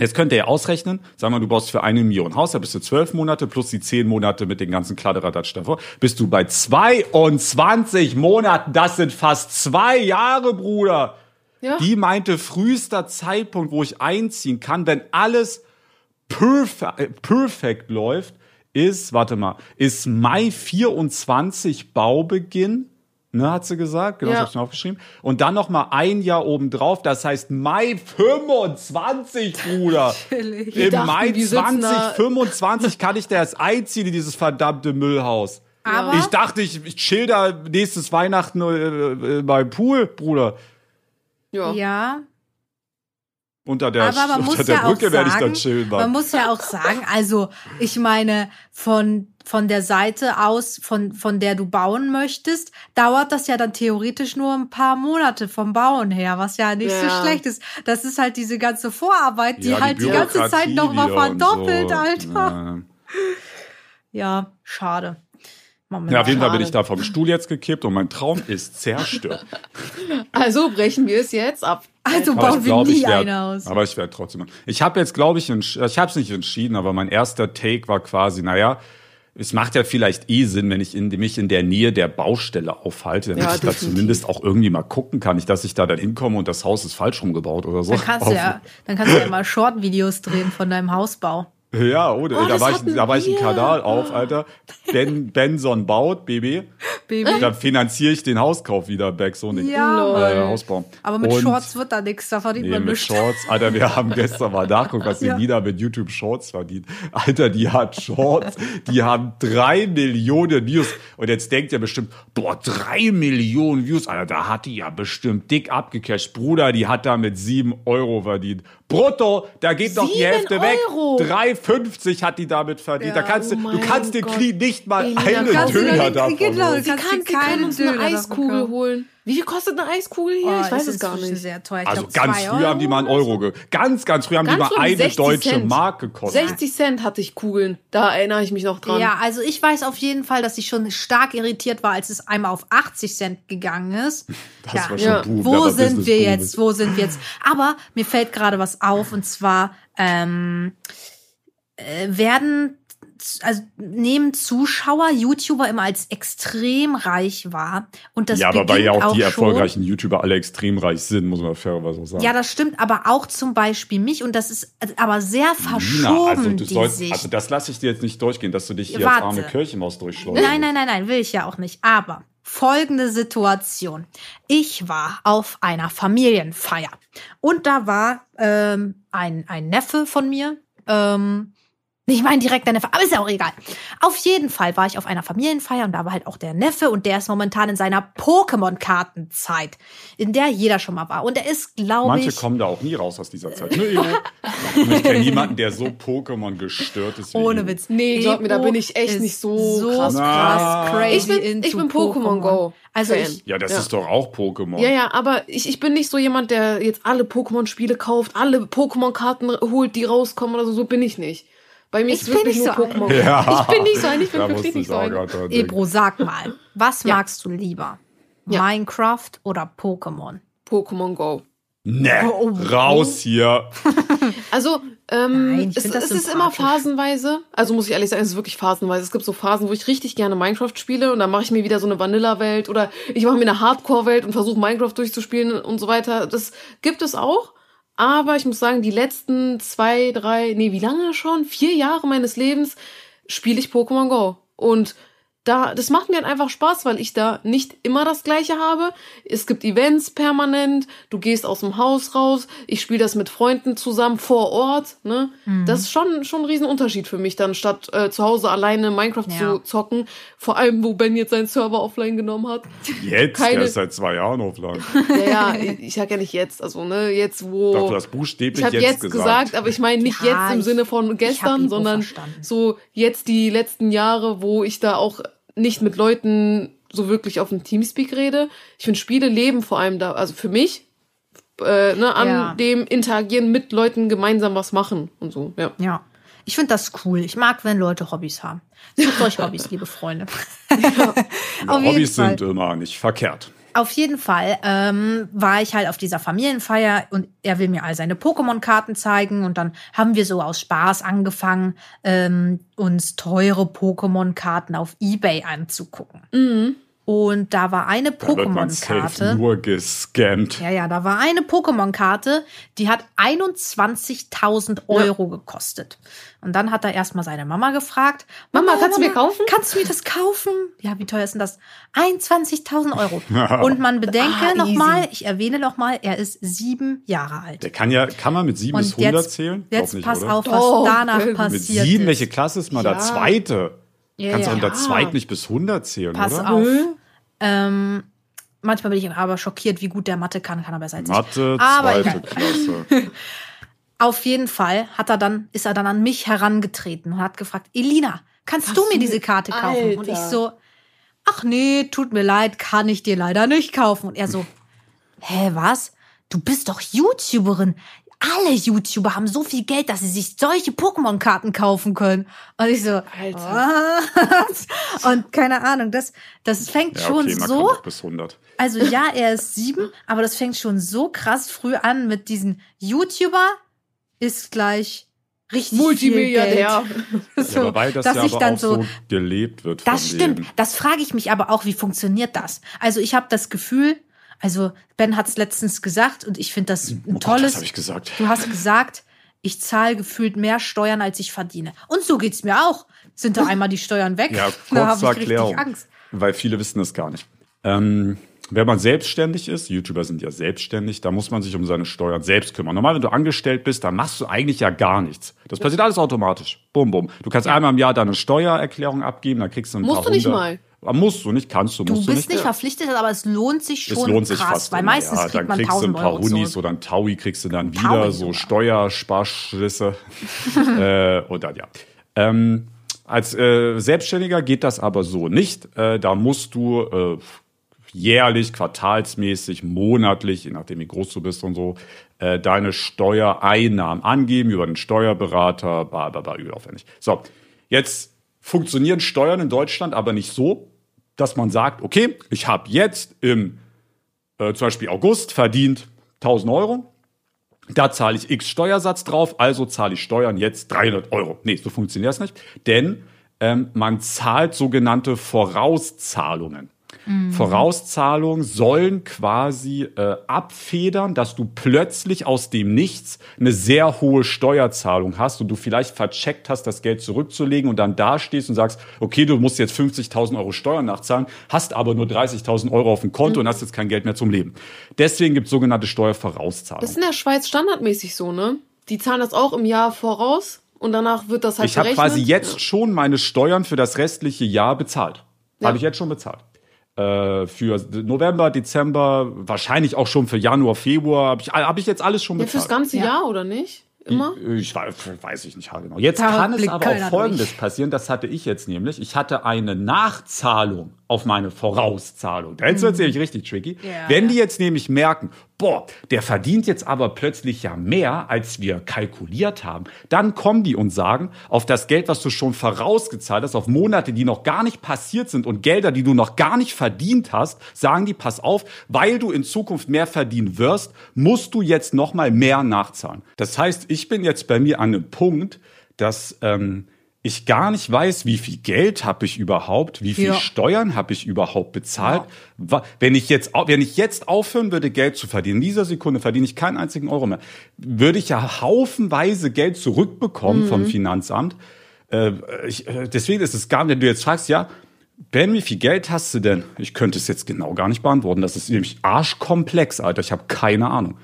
Jetzt könnt ihr ja ausrechnen, sagen wir, du baust für eine Million Haus, da bist du zwölf Monate plus die zehn Monate mit den ganzen Kladderadatsch davor, bist du bei 22 Monaten. Das sind fast zwei Jahre, Bruder. Ja. Die meinte frühester Zeitpunkt, wo ich einziehen kann, wenn alles perfe äh, perfekt läuft, ist, warte mal, ist Mai 24 Baubeginn Ne, hat sie gesagt. Genau, Ja. ich hab's mir aufgeschrieben. Und dann noch mal ein Jahr obendrauf. Das heißt Mai 25, Bruder. Im dachten, Mai wir sitzen da- 2025 kann ich da erst einziehen in dieses verdammte Müllhaus. Aber Ich dachte, ich, ich chill da nächstes Weihnachten äh, äh, beim Pool, Bruder. Ja. ja, Unter der, aber man unter muss der ja Brücke auch werde ich dann sagen, chillen, man Mann. muss ja auch sagen, also ich meine von von der Seite aus, von von der du bauen möchtest, dauert das ja dann theoretisch nur ein paar Monate vom Bauen her, was ja nicht so Ja. schlecht ist. Das ist halt diese ganze Vorarbeit, die Ja, halt die, ganze Zeit noch mal wieder und verdoppelt, so. Alter. Ja. Ja, schade. Moment. Ja, auf jeden Fall bin ich da vom Stuhl jetzt gekippt und mein Traum ist zerstört. <laughs> Also brechen wir es jetzt ab. Also Aber bauen wir glaub, nie werd- eine aus. Aber ich werde trotzdem. Ich habe jetzt, glaube ich, ich habe es nicht entschieden, aber mein erster Take war quasi, naja, es macht ja vielleicht eh Sinn, wenn ich in, mich in der Nähe der Baustelle aufhalte, damit Ja, ich da definitiv. zumindest auch irgendwie mal gucken kann. Nicht, dass ich da dann hinkomme und das Haus ist falsch rumgebaut oder so. Dann kannst du ja, dann kannst du ja mal Short-Videos drehen von deinem Hausbau. Ja, oder? Oh, da das war ich, da war ich ein. Kanal auf, Alter. Ben, Benson baut, Baby. Baby. Da finanziere ich den Hauskauf wieder back, so nicht. Ja. Äh, Hausbau. Aber mit Und- Shorts wird da nichts, da verdient Nee, man mit nichts. Shorts. Alter, wir haben <laughs> gestern mal nachguckt, was die Ja. Nina mit YouTube Shorts verdient. Alter, die hat Shorts, die haben drei Millionen Views. Und jetzt denkt ihr bestimmt, boah, drei Millionen Views. Alter, da hat die ja bestimmt dick abgecasht. Bruder, die hat da mit sieben Euro verdient. Brutto, da geht doch die Hälfte weg. Euro? 3,50 hat die damit verdient. da kannst oh du, du kannst den Gott. Knie nicht mal Elina, einen du Döner davon genau, holen. Sie kannst sie kann uns eine Eiskugel holen. Wie viel kostet eine Eiskugel hier? Oh, ich weiß es gar nicht. Sehr teuer. Ich Also glaub, ganz zwei früher haben die mal einen. Euro ge Ganz, ganz früher haben Ganz die mal früh eine 60 deutsche Cent. Mark gekostet. 60 Cent hatte ich Kugeln. Da erinnere ich mich noch dran. Ja, also ich weiß auf jeden Fall, dass ich schon stark irritiert war, als es einmal auf 80 Cent gegangen ist. <laughs> Das ja. war schon Ja. Boom, Wo sind wir jetzt? Wo sind wir jetzt? Aber mir fällt gerade was auf und zwar ähm, äh, werden also nehmen Zuschauer YouTuber immer als extrem reich wahr und das ja, aber weil ja auch die schon- erfolgreichen YouTuber alle extrem reich sind, muss man fairerweise auch sagen. Ja, das stimmt, aber auch zum Beispiel mich und das ist aber sehr verschoben, Nina, also du sollst, Sicht. also das lasse ich dir jetzt nicht durchgehen, dass du dich hier Warte. als arme Kirchenmaus durchschleust. Nein, nein, nein, nein, will ich ja auch nicht. Aber folgende Situation. Ich war auf einer Familienfeier und da war ähm, ein, ein Neffe von mir. Ähm, ich meine direkt der Neffe, aber ist ja auch egal. Auf jeden Fall war ich auf einer Familienfeier und da war halt auch der Neffe und der ist momentan in seiner Pokémon-Kartenzeit, in der jeder schon mal war. Und er ist, glaube Manche ich, kommen da auch nie raus aus dieser Zeit. Ne? Und ich kenne niemanden, der so Pokémon gestört ist wie ohne. Witz. Nee, glaub mir, da bin ich echt nicht so krass. Na. crazy Ich bin, ich bin Pokémon Go. Also Fan. ich, Ja, das Ja. ist doch auch Pokémon. Ja, ja, aber ich, ich bin nicht so jemand, der jetzt alle Pokémon-Spiele kauft, alle Pokémon-Karten holt, die rauskommen oder so. So bin ich nicht. Bei mir Ich ist bin wirklich nicht nur so Pokémon. Ja. Ich bin nicht so ein, ich bin Da wirklich nicht ich so ein. Ebro, sag mal, was Ja. magst du lieber? Ja. Minecraft oder Pokémon? Pokémon Go. Ne, Oh, oh, raus hier. <laughs> Also, ähm, Nein, es, es ist immer phasenweise. Also muss ich ehrlich sagen, es ist wirklich phasenweise. Es gibt so Phasen, wo ich richtig gerne Minecraft spiele und dann mache ich mir wieder so eine Vanilla-Welt oder ich mache mir eine Hardcore-Welt und versuche Minecraft durchzuspielen und so weiter. Das gibt es auch. Aber ich muss sagen, die letzten zwei, drei, nee, wie lange schon? Vier Jahre meines Lebens spiele ich Pokémon Go. Und da, das macht mir halt einfach Spaß, weil ich da nicht immer das Gleiche habe. Es gibt Events permanent, du gehst aus dem Haus raus, ich spiele das mit Freunden zusammen vor Ort. Ne? Mhm. Das ist schon, schon ein Riesenunterschied für mich, dann statt äh, zu Hause alleine Minecraft Ja. zu zocken. Vor allem, wo Ben jetzt seinen Server offline genommen hat. Jetzt, Keine- der ist seit zwei Jahren offline. Ja, ja, ich ich sag ja nicht jetzt, also ne, jetzt wo. Doch, du hast buchstäblich ich habe jetzt, jetzt gesagt. aber ich meine nicht Ja, jetzt im ich- Sinne von hab gestern, sondern verstanden. so jetzt die letzten Jahre, wo ich da auch nicht mit Leuten so wirklich auf dem Teamspeak rede. Ich finde, Spiele leben vor allem da, also für mich, äh, ne, an Ja. dem Interagieren mit Leuten gemeinsam was machen und so, ja. Ja. Ich finde das cool. Ich mag, wenn Leute Hobbys haben. Sucht euch Hobbys, <laughs> liebe Freunde. Ja, <laughs> Hobbys sind immer nicht verkehrt. Auf jeden Fall ähm, war ich halt auf dieser Familienfeier und er will mir all seine Pokémon-Karten zeigen und dann haben wir so aus Spaß angefangen, ähm, uns teure Pokémon-Karten auf Ebay anzugucken. Und da war eine Da Pokémon-Karte. nur gescammt. Ja, ja, da war eine Pokémon-Karte, die hat 21.000 Euro gekostet. Und dann hat er erstmal seine Mama gefragt: Mama, kannst du mir kaufen? Kannst du mir das kaufen? Ja, wie teuer ist denn das? 21.000 Euro. <laughs> Und man bedenke Ah, nochmal, ich erwähne nochmal, er ist sieben Jahre alt. Der kann ja, kann man mit 7 bis Und 100 jetzt, zählen? Jetzt nicht, pass oder? auf, was Doch, danach mit Mit passiert 7, ist. welche Klasse ist man da? Ja. Zweite. Ja, Kannst du ja. unter zweit nicht bis 100 zählen, Pass oder? auf. Ähm, manchmal bin ich aber schockiert, wie gut der Mathe kann, kann er besser als ich. Mathe, Aber zweite. Klasse. <laughs> Auf jeden Fall hat er dann, ist er dann an mich herangetreten und hat gefragt, Elina, kannst du Hast mir du- diese Karte kaufen? Und ich Alter. so, ach nee, tut mir leid, kann ich dir leider nicht kaufen. Und er so, hä, was? Du bist doch YouTuberin. Alle YouTuber haben so viel Geld, dass sie sich solche Pokémon-Karten kaufen können. Und ich so, Alter. was? Und keine Ahnung, das, das fängt Ja, schon okay, man so bis 100. also ja, er ist sieben, aber das fängt schon so krass früh an mit diesen YouTuber ist gleich richtig Multimilliardär. Viel Geld. <laughs> Ja, so, aber weil das dass ja ich aber dann auch so, so gelebt wird das stimmt. denen. Das frage ich mich aber auch, wie funktioniert das? Also ich habe das Gefühl, also Ben hat es letztens gesagt und ich finde das ein Oh Gott, tolles. was habe ich gesagt? Du hast gesagt, ich zahle gefühlt mehr Steuern, als ich verdiene. Und so geht's mir auch. Sind da einmal die Steuern weg? Ja, <laughs> da hab kurz zur ich richtig Erklärung. Angst. Weil viele wissen das gar nicht. Ähm, wenn man selbstständig ist, YouTuber sind ja selbstständig, da muss man sich um seine Steuern selbst kümmern. Normal, wenn du angestellt bist, dann machst du eigentlich ja gar nichts. Das passiert alles automatisch. Bum, bum. Du kannst einmal im Jahr deine Steuererklärung abgeben, dann kriegst du ein Musst paar du nicht hundert. mal. Ah, Musst du nicht, kannst du, Du musst bist du nicht. nicht verpflichtet, aber es lohnt sich schon Es lohnt sich krass, fast. weil meistens ja, kriegt dann man kriegst du ein 1000 paar Euro Hunis oder ein Taui kriegst du dann wieder, Taui so. Steuersparschlüsse. <laughs> äh, und dann ja. Ähm, als äh, Selbstständiger geht das aber so nicht. Äh, da musst du äh, jährlich, quartalsmäßig, monatlich, je nachdem wie groß du bist und so, äh, deine Steuereinnahmen angeben über den Steuerberater, bla bla bla, überaufwendig. So, jetzt funktionieren Steuern in Deutschland aber nicht so, dass man sagt, okay, ich habe jetzt im äh, zum Beispiel August verdient 1000 Euro, da zahle ich x Steuersatz drauf, also zahle ich Steuern jetzt 300 Euro. Nee, so funktioniert das nicht, denn ähm, man zahlt sogenannte Vorauszahlungen. Vorauszahlungen sollen quasi äh, abfedern, dass du plötzlich aus dem Nichts eine sehr hohe Steuerzahlung hast und du vielleicht vercheckt hast, das Geld zurückzulegen und dann dastehst und sagst, okay, du musst jetzt 50.000 Euro Steuern nachzahlen, hast aber nur 30.000 Euro auf dem Konto und hast jetzt kein Geld mehr zum Leben. Deswegen gibt es sogenannte Steuervorauszahlungen. Das ist in der Schweiz standardmäßig so, ne? Die zahlen das auch im Jahr voraus und danach wird das halt Ich habe quasi jetzt schon meine Steuern für das restliche Jahr bezahlt. Ja. Habe ich jetzt schon bezahlt. Äh, für November, Dezember, wahrscheinlich auch schon für Januar, Februar. Habe ich, hab ich jetzt alles schon Ja, bezahlt. fürs ganze Ja. Jahr, oder nicht? Immer? Ich weiß, weiß ich nicht genau. Jetzt Da kann es aber auch Folgendes durch. passieren. Das hatte ich jetzt nämlich. Ich hatte eine Nachzahlung auf meine Vorauszahlung. Da jetzt wird es nämlich richtig tricky. Ja, Wenn ja. die jetzt nämlich merken, boah, der verdient jetzt aber plötzlich ja mehr, als wir kalkuliert haben, dann kommen die und sagen, auf das Geld, was du schon vorausgezahlt hast, auf Monate, die noch gar nicht passiert sind und Gelder, die du noch gar nicht verdient hast, sagen die, pass auf, weil du in Zukunft mehr verdienen wirst, musst du jetzt noch mal mehr nachzahlen. Das heißt, ich bin jetzt bei mir an einem Punkt, dass ähm, ich gar nicht weiß, wie viel Geld habe ich überhaupt, wie viel Ja. Steuern habe ich überhaupt bezahlt. Wa- Wenn ich jetzt, wenn ich jetzt aufhören würde, Geld zu verdienen, in dieser Sekunde verdiene ich keinen einzigen Euro mehr, würde ich ja haufenweise Geld zurückbekommen vom Finanzamt. Äh, ich, äh, deswegen ist es gar nicht, wenn du jetzt fragst, ja, Ben, wie viel Geld hast du denn? Ich könnte es jetzt genau gar nicht beantworten. Das ist nämlich arschkomplex, Alter. Ich habe keine Ahnung.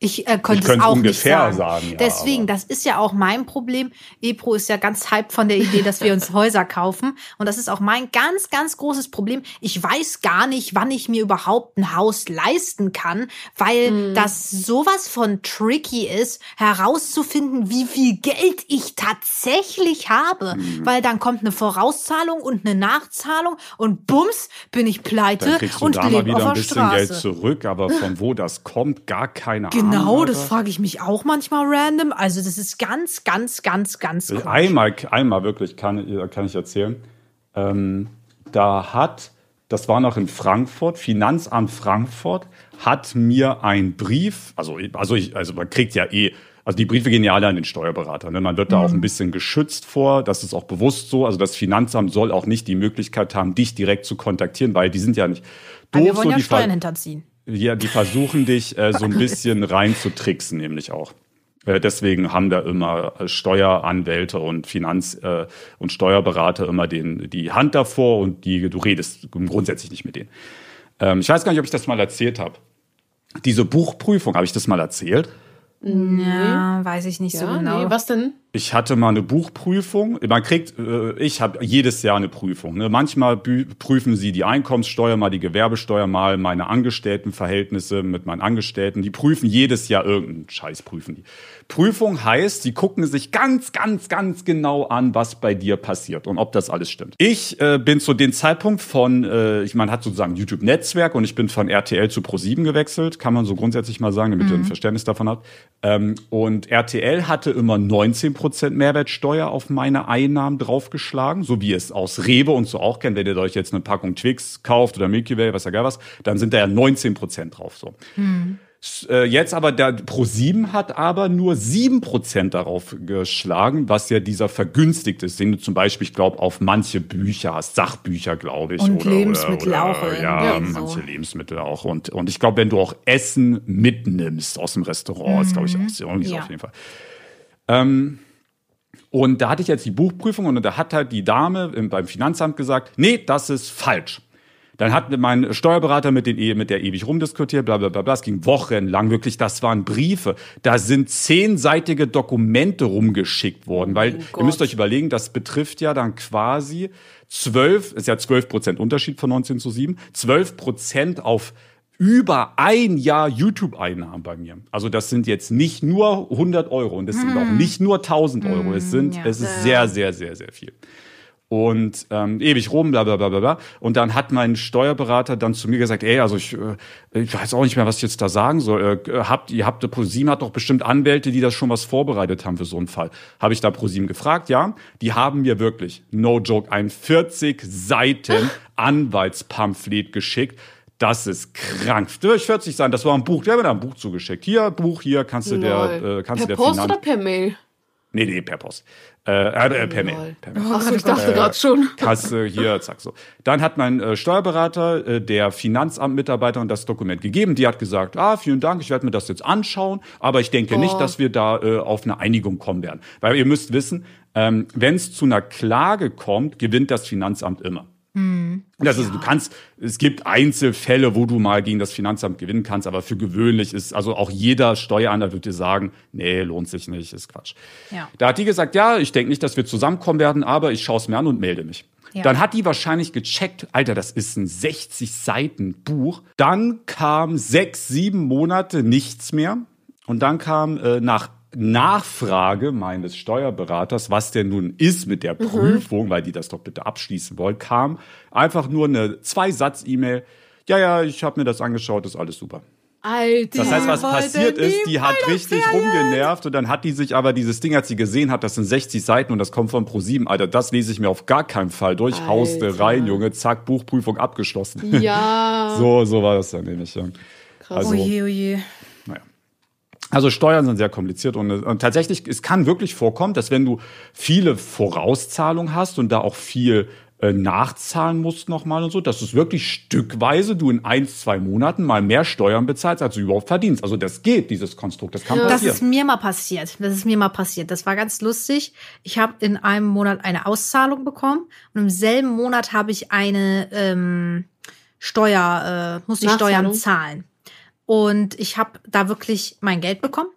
Ich äh, konnte Ich könnte es auch ungefähr nicht sagen. sagen, ja, Deswegen, das ist ja auch mein Problem. Ebro ist ja ganz hyped von der Idee, dass wir uns <laughs> Häuser kaufen. Und das ist auch mein ganz, ganz großes Problem. Ich weiß gar nicht, wann ich mir überhaupt ein Haus leisten kann, weil das sowas von tricky ist, herauszufinden, wie viel Geld ich tatsächlich habe. Mhm. Weil dann kommt eine Vorauszahlung und eine Nachzahlung und bums, bin ich pleite Dann kriegst du und da mal wieder ein bisschen Straße. Geld zurück, aber von wo das kommt, gar keine Ahnung. Genau, Alter. das frage ich mich auch manchmal random. Also das ist ganz, ganz, ganz, ganz komisch. Einmal, einmal wirklich kann, kann ich erzählen. Ähm, da hat, das war noch in Frankfurt, Finanzamt Frankfurt hat mir einen Brief, also, also, ich, also man kriegt ja eh Also die Briefe gehen ja alle an den Steuerberater. Ne? Man wird da auch ein bisschen geschützt vor. Das ist auch bewusst so. Also das Finanzamt soll auch nicht die Möglichkeit haben, dich direkt zu kontaktieren, weil die sind ja nicht Weil wir doof. wollen so, ja Steuern hinterziehen. Ja, die versuchen dich äh, so ein bisschen reinzutricksen, nämlich auch. Äh, deswegen haben da immer Steueranwälte und Finanz- äh, und Steuerberater immer den, die Hand davor und die, du redest grundsätzlich nicht mit denen. Ähm, ich weiß gar nicht, ob ich das mal erzählt habe. Diese Buchprüfung, habe ich das mal erzählt? Ja, weiß ich nicht so Ja, genau. nee, was denn? Ich hatte mal eine Buchprüfung. Man kriegt, äh, ich habe jedes Jahr eine Prüfung. Ne? Manchmal prüfen sie die Einkommenssteuer, mal die Gewerbesteuer, mal meine Angestelltenverhältnisse mit meinen Angestellten. Die prüfen jedes Jahr irgendeinen Scheiß prüfen die. Prüfung heißt, sie gucken sich ganz, ganz, ganz genau an, was bei dir passiert und ob das alles stimmt. Ich äh, bin zu dem Zeitpunkt von, äh, ich meine, hat sozusagen YouTube-Netzwerk und ich bin von RTL zu Pro7 gewechselt, kann man so grundsätzlich mal sagen, damit ihr ein Verständnis davon habt. Ähm, und RTL hatte immer 19% Mehrwertsteuer auf meine Einnahmen draufgeschlagen, so wie ihr es aus Rewe und so auch kennt. Wenn ihr euch jetzt eine Packung Twix kauft oder Milky Way, was ja geil was, dann sind da ja 19% drauf. So. S- äh, Jetzt aber der Pro7 hat aber nur 7% darauf geschlagen, was ja dieser vergünstigt ist, den du zum Beispiel, ich glaube, auf manche Bücher hast, Sachbücher, glaube ich. Und oder, Lebensmittel oder, auch oder, irgendwie Ja, so. manche Lebensmittel auch. Und, und ich glaube, wenn du auch Essen mitnimmst aus dem Restaurant, ist, glaube ich, auch so, irgendwie so Ja. auf jeden Fall. Ähm, und da hatte ich jetzt die Buchprüfung und da hat halt die Dame im- beim Finanzamt gesagt, nee, das ist falsch. Dann hat mein Steuerberater mit, den, E- mit der ewig rumdiskutiert, bla bla bla bla. Es ging wochenlang, wirklich, das waren Briefe. Da sind zehnseitige Dokumente rumgeschickt worden, weil ihr Gott. müsst euch überlegen, das betrifft ja dann quasi zwölf, ist ja zwölf Prozent Unterschied von 19 zu 7, zwölf Prozent auf über ein Jahr YouTube-Einnahmen bei mir. Also das sind jetzt nicht nur 100 Euro und das sind auch nicht nur 1000 Euro. Es sind, ja. es ist sehr, sehr, sehr, sehr viel und ähm, ewig rum, bla bla bla bla bla. Und dann hat mein Steuerberater dann zu mir gesagt, ey, also ich, äh, ich weiß auch nicht mehr, was ich jetzt da sagen soll. Äh, habt, ihr habt, ProSieben hat doch bestimmt Anwälte, die das schon was vorbereitet haben für so einen Fall. Habe ich da ProSieben gefragt, ja. Die haben mir wirklich, no joke, ein 40 Seiten <laughs> Anwaltspamphlet geschickt. Das ist krank. Durch 40 Seiten, das war ein Buch, der hat mir da ein Buch zugeschickt. Hier, Buch, hier, kannst du der, Lol. äh, kannst per du der Post Finanz... oder per Mail? Nee, nee, per Post. Äh, äh, per Mail. Per Mail. Ach ich dachte gerade schon. Kasse, hier, zack, so. Dann hat mein äh, Steuerberater äh, der Finanzamtmitarbeiter das Dokument gegeben. Die hat gesagt, ah, vielen Dank, ich werde mir das jetzt anschauen, aber ich denke nicht, dass wir da äh, auf eine Einigung kommen werden. Weil ihr müsst wissen, ähm, wenn es zu einer Klage kommt, gewinnt das Finanzamt immer. Das ist, du kannst, es gibt Einzelfälle, wo du mal gegen das Finanzamt gewinnen kannst, aber für gewöhnlich ist, also auch jeder Steueranwalt wird dir sagen, nee, lohnt sich nicht, ist Quatsch. Ja. Da hat die gesagt, ja, ich denke nicht, dass wir zusammenkommen werden, aber ich schaue es mir an und melde mich. Ja. Dann hat die wahrscheinlich gecheckt, Alter, das ist ein 60 Seiten Buch. Dann kam sechs, sieben Monate nichts mehr. Und dann kam äh, nach Nachfrage meines Steuerberaters, was denn nun ist mit der Prüfung, weil die das doch bitte abschließen wollen, kam einfach nur eine Zwei-Satz-E-Mail. Ja, ja, ich habe mir das angeschaut, ist alles super. Alter. Das heißt, was passiert ist, die hat richtig Ferien. rumgenervt und dann hat die sich aber dieses Ding, als sie gesehen hat, das sind 60 Seiten und das kommt von Pro7, Alter, das lese ich mir auf gar keinen Fall durch. Hauste Alter. rein, Junge, zack, Buchprüfung abgeschlossen. Ja. <laughs> So, so war das dann nämlich. Ja. Krass. Also, Oje, oje. Also Steuern sind sehr kompliziert und, und tatsächlich, es kann wirklich vorkommen, dass wenn du viele Vorauszahlungen hast und da auch viel äh, nachzahlen musst nochmal und so, dass es wirklich stückweise du in ein, zwei Monaten mal mehr Steuern bezahlst, als du überhaupt verdienst. Also das geht, dieses Konstrukt, das kann Das passieren. ist mir mal passiert. Das ist mir mal passiert. Das war ganz lustig. Ich habe in einem Monat eine Auszahlung bekommen und im selben Monat habe ich eine ähm, Steuer, äh, muss die Steuern zahlen. Und ich habe da wirklich mein Geld bekommen.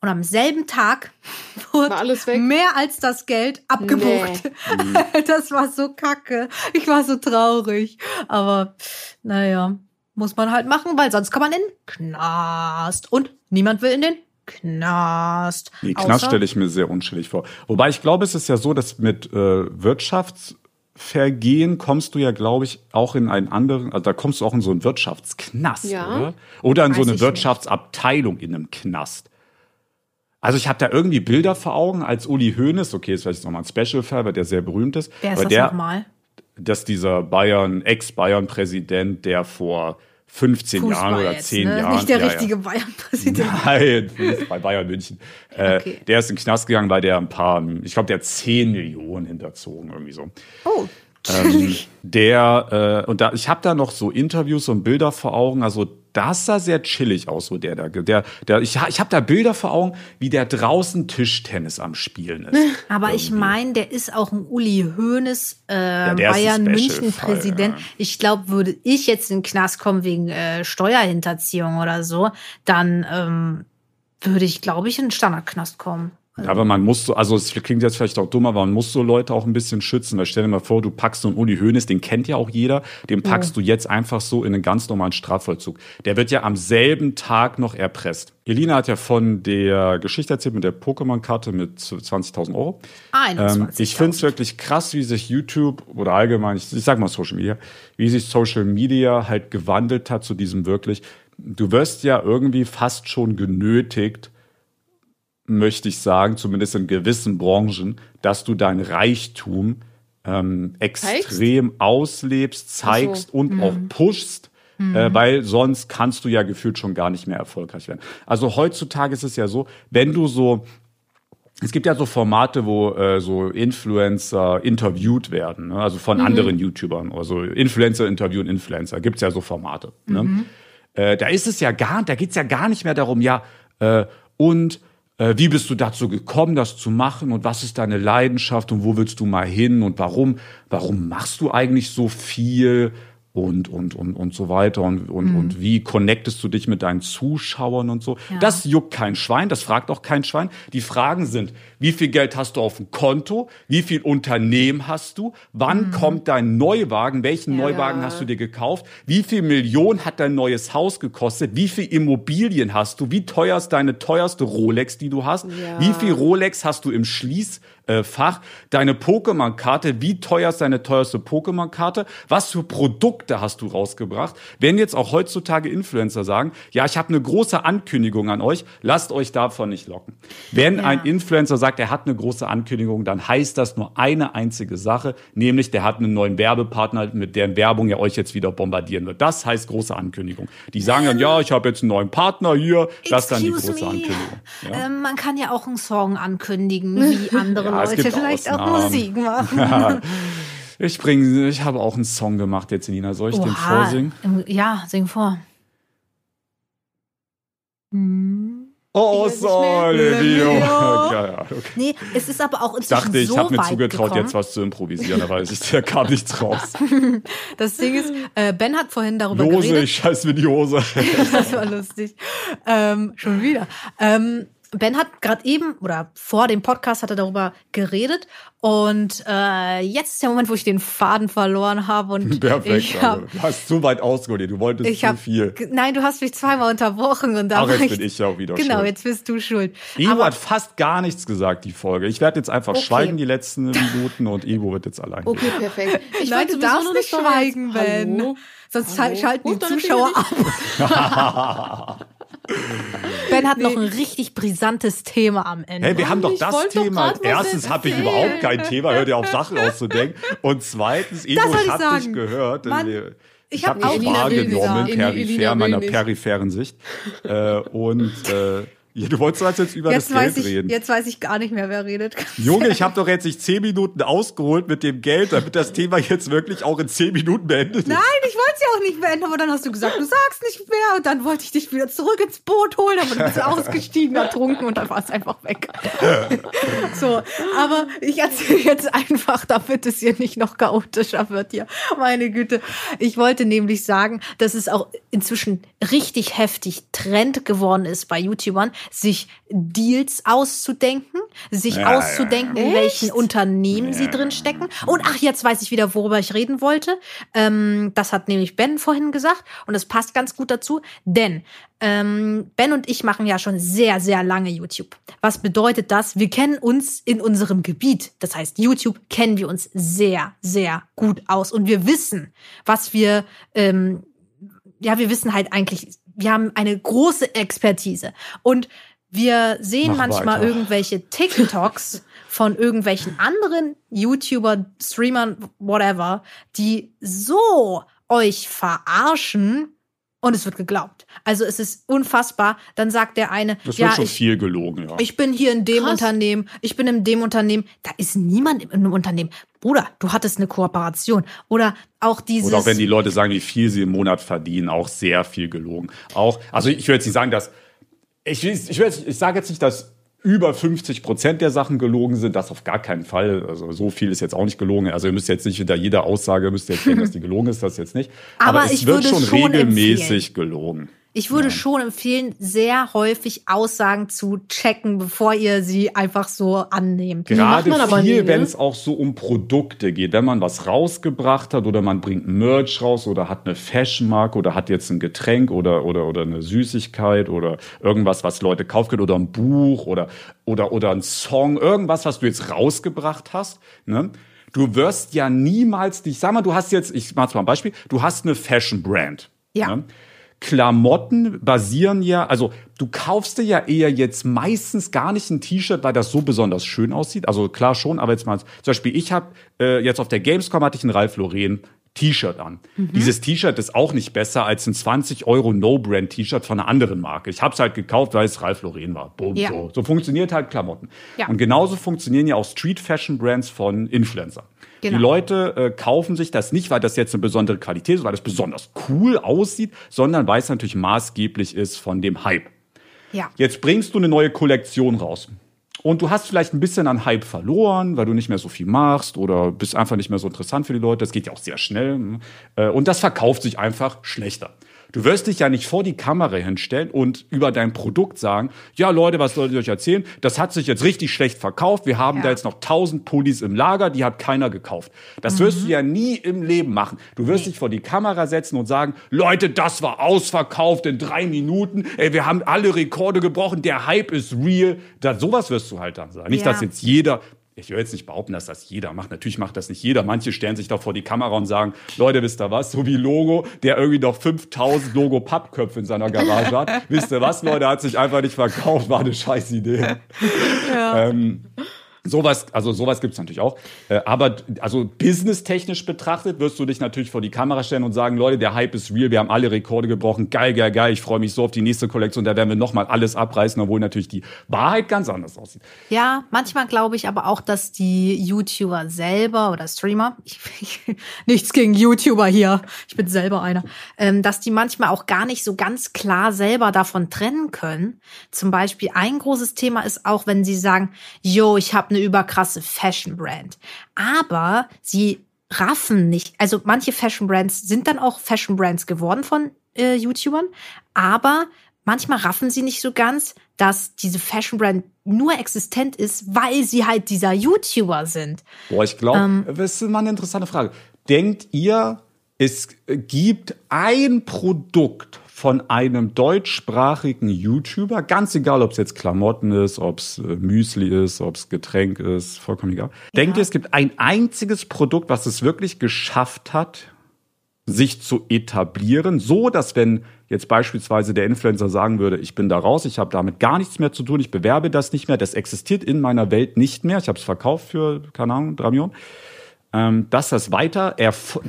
Und am selben Tag <laughs> wurde War alles weg? mehr als das Geld abgebucht. <laughs> Das war so kacke. Ich war so traurig. Aber naja, muss man halt machen, weil sonst kann man in den Knast. Und niemand will in den Knast. Nee, Knast stelle ich mir sehr unschillig vor. Wobei ich glaube, es ist ja so, dass mit äh, Wirtschaftsvergehen kommst du ja, glaube ich, auch in einen anderen, also da kommst du auch in so einen Wirtschaftsknast, Ja. oder? Oder in so Weiß eine ich nicht. Wirtschaftsabteilung in einem Knast. Also ich habe da irgendwie Bilder vor Augen, als Uli Hoeneß, okay, ist vielleicht nochmal ein Special-Fall, weil der sehr berühmt ist. Wer ist das der, nochmal? dass dieser Bayern, Ex-Bayern-Präsident, der vor 15 Fußball Jahren oder jetzt, 10 ne? Jahren. Nicht der ja, ja. richtige Bayern-Präsident. Nein, bei Bayern München. Äh, Okay. Der ist in den Knast gegangen, weil der ein paar, ich glaube, der hat 10 Millionen hinterzogen, irgendwie so. Oh, Ähm, der, äh, und da, ich habe da noch so Interviews und Bilder vor Augen, also das sah sehr chillig aus, so der da, der, der, ich, ich habe da Bilder vor Augen, wie der draußen Tischtennis am Spielen ist. <laughs> Aber ich Irgendwie. meine, der ist auch ein Uli Hoeneß, äh, ein Bayern München Präsident. ja. Ich glaube, würde ich jetzt in den Knast kommen wegen äh, Steuerhinterziehung oder so, dann ähm, würde ich, glaube ich, in den Standardknast kommen. Ja, aber man muss so, also es klingt jetzt vielleicht auch dumm, aber man muss so Leute auch ein bisschen schützen. Weil stell dir mal vor, du packst so einen Uli Hoeneß, den kennt ja auch jeder, den packst du jetzt einfach so in einen ganz normalen Strafvollzug. Der wird ja am selben Tag noch erpresst. Elina hat ja von der Geschichte erzählt mit der Pokémon-Karte mit 20.000 Euro. 21. Ähm, ich finde es wirklich krass, wie sich YouTube oder allgemein, ich, ich sag mal Social Media, wie sich Social Media halt gewandelt hat zu diesem wirklich. Du wirst ja irgendwie fast schon genötigt, möchte ich sagen, zumindest in gewissen Branchen, dass du dein Reichtum ähm, extrem auslebst, zeigst und auch pushst. Äh, weil sonst kannst du ja gefühlt schon gar nicht mehr erfolgreich werden. Also heutzutage ist es ja so, wenn du so es gibt ja so Formate, wo äh, so Influencer interviewt werden, ne? also von anderen YouTubern. Also Influencer interviewen Influencer. Gibt's ja so Formate. Ne? Äh, da ist es ja gar, da geht's ja gar nicht mehr darum, ja, äh, und wie bist du dazu gekommen, das zu machen? Und was ist deine Leidenschaft? Und wo willst du mal hin? Und warum, warum machst du eigentlich so viel? Und, und, und, und so weiter und, und, und wie connectest du dich mit deinen Zuschauern und so. Ja. Das juckt kein Schwein, das fragt auch kein Schwein. Die Fragen sind, wie viel Geld hast du auf dem Konto? Wie viel Unternehmen hast du? Wann kommt dein Neuwagen? Welchen Ja. Neuwagen hast du dir gekauft? Wie viel Millionen hat dein neues Haus gekostet? Wie viel Immobilien hast du? Wie teuer ist deine teuerste Rolex, die du hast? Ja. Wie viel Rolex hast du im Schließfach? Deine Pokémon-Karte, wie teuer ist deine teuerste Pokémon-Karte? Was für Produkte hast du rausgebracht? Wenn jetzt auch heutzutage Influencer sagen, ja, ich habe eine große Ankündigung an euch, lasst euch davon nicht locken. Wenn Ja. ein Influencer sagt, er hat eine große Ankündigung, dann heißt das nur eine einzige Sache, nämlich der hat einen neuen Werbepartner, mit deren Werbung er euch jetzt wieder bombardieren wird. Das heißt große Ankündigung. Die sagen dann, ja, ich habe jetzt einen neuen Partner hier, das ist dann die große me. Ankündigung. Ja? Ähm, man kann ja auch einen Song ankündigen, wie andere <laughs> Ja, gibt vielleicht auch Ausnahmen. Musik machen. <laughs> <laughs> Ich bringe, ich habe auch einen Song gemacht jetzt, Elina. Soll ich den Oha. vorsingen? Im- Ja, sing vor. Hm. Oh. Sole Mio. <laughs> Ja, ja, okay. Nee, es ist aber auch Ich inzwischen dachte, ich so habe mir zugetraut, gekommen. jetzt was zu improvisieren, aber ich, da kam nichts raus. Das Ding ist, äh, Ben hat vorhin darüber Lose, geredet. ich scheiß mir die Hose. Das war lustig. Ähm, schon wieder. Ähm, Ben hat gerade eben oder vor dem Podcast hat er darüber geredet und äh, jetzt ist der Moment, wo ich den Faden verloren habe und <laughs> Perfekt. ich habe also, du hast zu weit ausgeholt, du wolltest ich zu habe viel. nein, du hast mich zweimal unterbrochen und da Ach, jetzt bin ich ja auch wieder genau, schuld. jetzt bist du schuld. Ivo Aber hat fast gar nichts gesagt, die Folge. Ich werde jetzt einfach Okay. schweigen die letzten Minuten und Ivo wird jetzt allein. Okay, perfekt. Ich Nein, wollte du darfst nur nicht schweigen. Ben. Hallo? Sonst Hallo? schalten die Zuschauer ab. <laughs> <laughs> Ben hat noch ein richtig brisantes Thema am Ende. Hey, wir haben doch ich das doch Thema. was Erstens habe ich überhaupt kein Thema, hör dir auf Sachen auszudenken. Und zweitens, Ivo, ich ich habe dich gehört. Mann, wir- ich hab habe auch dich wahrgenommen, peripher, meiner nicht. peripheren Sicht. Äh, und äh, du wolltest jetzt über jetzt das Geld ich, reden. jetzt weiß ich gar nicht mehr, wer redet. <laughs> Junge, ich habe doch jetzt nicht zehn Minuten ausgeholt mit dem Geld, damit das Thema jetzt wirklich auch in zehn Minuten beendet ist. Nein, ich wollte es ja auch nicht beenden, aber dann hast du gesagt, du sagst nicht mehr und dann wollte ich dich wieder zurück ins Boot holen, aber du bist <laughs> ausgestiegen, ertrunken und dann war es einfach weg. <laughs> so, aber ich erzähle jetzt einfach, damit es hier nicht noch chaotischer wird hier. Meine Güte. Ich wollte nämlich sagen, dass es auch inzwischen richtig heftig Trend geworden ist bei YouTubern, sich Deals auszudenken, sich Ja, ja, auszudenken, in ja. welchen Echt? Unternehmen sie drin stecken. Und ach, jetzt weiß ich wieder, worüber ich reden wollte. Ähm, das hat nämlich Ben vorhin gesagt und das passt ganz gut dazu, denn ähm, Ben und ich machen ja schon sehr, sehr lange YouTube. Was bedeutet das? Wir kennen uns in unserem Gebiet. Das heißt, YouTube kennen wir uns sehr, sehr gut aus und wir wissen, was wir, ähm, ja, wir wissen halt eigentlich, wir haben eine große Expertise und wir sehen Mach manchmal weiter. irgendwelche TikToks von irgendwelchen anderen YouTuber, Streamern, whatever, die so euch verarschen, und es wird geglaubt. Also es ist unfassbar. Dann sagt der eine, Das wird ja, schon ich, viel gelogen, ja. ich bin hier in dem Krass. Unternehmen, ich bin in dem Unternehmen. Da ist niemand in einem Unternehmen. Bruder, du hattest eine Kooperation. Oder auch dieses. Oder auch wenn die Leute sagen, wie viel sie im Monat verdienen, auch sehr viel gelogen. Auch, also ich will jetzt nicht sagen, dass ich, will- ich, will jetzt, ich sage jetzt nicht, dass über 50 Prozent der Sachen gelogen sind, das auf gar keinen Fall. Also so viel ist jetzt auch nicht gelogen. Also ihr müsst jetzt nicht hinter jeder Aussage müsst ihr jetzt denken, dass die <laughs> gelogen ist, das jetzt nicht. Aber es ich wird schon schon regelmäßig gelogen. Ich würde schon empfehlen, sehr häufig Aussagen zu checken, bevor ihr sie einfach so annehmt. Gerade macht man aber viel, ne? wenn es auch so um Produkte geht. Wenn man was rausgebracht hat oder man bringt Merch raus oder hat eine Fashion-Marke oder hat jetzt ein Getränk oder, oder, oder eine Süßigkeit oder irgendwas, was Leute kaufen können oder ein Buch oder, oder, oder ein Song, irgendwas, was du jetzt rausgebracht hast. Ne? Du wirst ja niemals dich, sag mal, du hast jetzt, ich mach's mal ein Beispiel, du hast eine Fashion-Brand. Ja. Ne? Klamotten basieren ja, also du kaufst dir ja eher jetzt meistens gar nicht ein T-Shirt, weil das so besonders schön aussieht. Also klar schon, aber jetzt mal zum Beispiel, ich habe äh, jetzt auf der Gamescom hatte ich ein Ralph Lauren T-Shirt an. Dieses T-Shirt ist auch nicht besser als ein 20 Euro No-Brand-T-Shirt von einer anderen Marke. Ich habe es halt gekauft, weil es Ralph Lauren war. Boom, Ja. so. so funktioniert halt Klamotten. Ja. Und genauso funktionieren ja auch Street-Fashion-Brands von Influencern. Genau. Die Leute äh, kaufen sich das nicht, weil das jetzt eine besondere Qualität ist, weil das besonders cool aussieht, sondern weil es natürlich maßgeblich ist von dem Hype. Ja. Jetzt bringst du eine neue Kollektion raus. Und du hast vielleicht ein bisschen an Hype verloren, weil du nicht mehr so viel machst oder bist einfach nicht mehr so interessant für die Leute. Das geht ja auch sehr schnell. ne? Äh, Und das verkauft sich einfach schlechter. Du wirst dich ja nicht vor die Kamera hinstellen und über dein Produkt sagen, ja Leute, was soll ich euch erzählen? Das hat sich jetzt richtig schlecht verkauft. Wir haben Ja. da jetzt noch tausend Pullis im Lager, die hat keiner gekauft. Das wirst du ja nie im Leben machen. Du wirst dich vor die Kamera setzen und sagen, Leute, das war ausverkauft in drei Minuten. Ey, wir haben alle Rekorde gebrochen. Der Hype ist real. Da, sowas wirst du halt dann sagen. Nicht, Ja. dass jetzt jeder ich will jetzt nicht behaupten, dass das jeder macht. Natürlich macht das nicht jeder. Manche stellen sich doch vor die Kamera und sagen, Leute, wisst ihr was? So wie Logo, der irgendwie noch 5000 Logo-Pappköpfe in seiner Garage hat. <laughs> wisst ihr was, Leute? Hat sich einfach nicht verkauft. War eine scheiß Idee. Ähm, Sowas, also sowas gibt's natürlich auch. Äh, aber also businesstechnisch betrachtet wirst du dich natürlich vor die Kamera stellen und sagen, Leute, der Hype ist real, wir haben alle Rekorde gebrochen, geil, geil, geil, ich freue mich so auf die nächste Kollektion, da werden wir nochmal alles abreißen, obwohl natürlich die Wahrheit ganz anders aussieht. Ja, manchmal glaube ich aber auch, dass die YouTuber selber oder Streamer, ich, ich, nichts gegen YouTuber hier, ich bin selber einer, ähm, dass die manchmal auch gar nicht so ganz klar selber davon trennen können. Zum Beispiel ein großes Thema ist auch, wenn sie sagen, yo, ich habe eine überkrasse Fashion Brand, aber sie raffen nicht. Also manche Fashion Brands sind dann auch Fashion Brands geworden von äh, YouTubern, aber manchmal raffen sie nicht so ganz, dass diese Fashion Brand nur existent ist, weil sie halt dieser YouTuber sind. Boah, ich glaube, Ähm. das ist mal eine interessante Frage. Denkt ihr, es gibt ein Produkt von einem deutschsprachigen YouTuber, ganz egal, ob es jetzt Klamotten ist, ob es äh, Müsli ist, ob es Getränk ist, vollkommen egal. Denkt ihr, es gibt ein einziges Produkt, was es wirklich geschafft hat, sich zu etablieren, so dass wenn jetzt beispielsweise der Influencer sagen würde, ich bin da raus, ich habe damit gar nichts mehr zu tun, ich bewerbe das nicht mehr, das existiert in meiner Welt nicht mehr, ich habe es verkauft für, keine Ahnung, drei Millionen, dass das weiter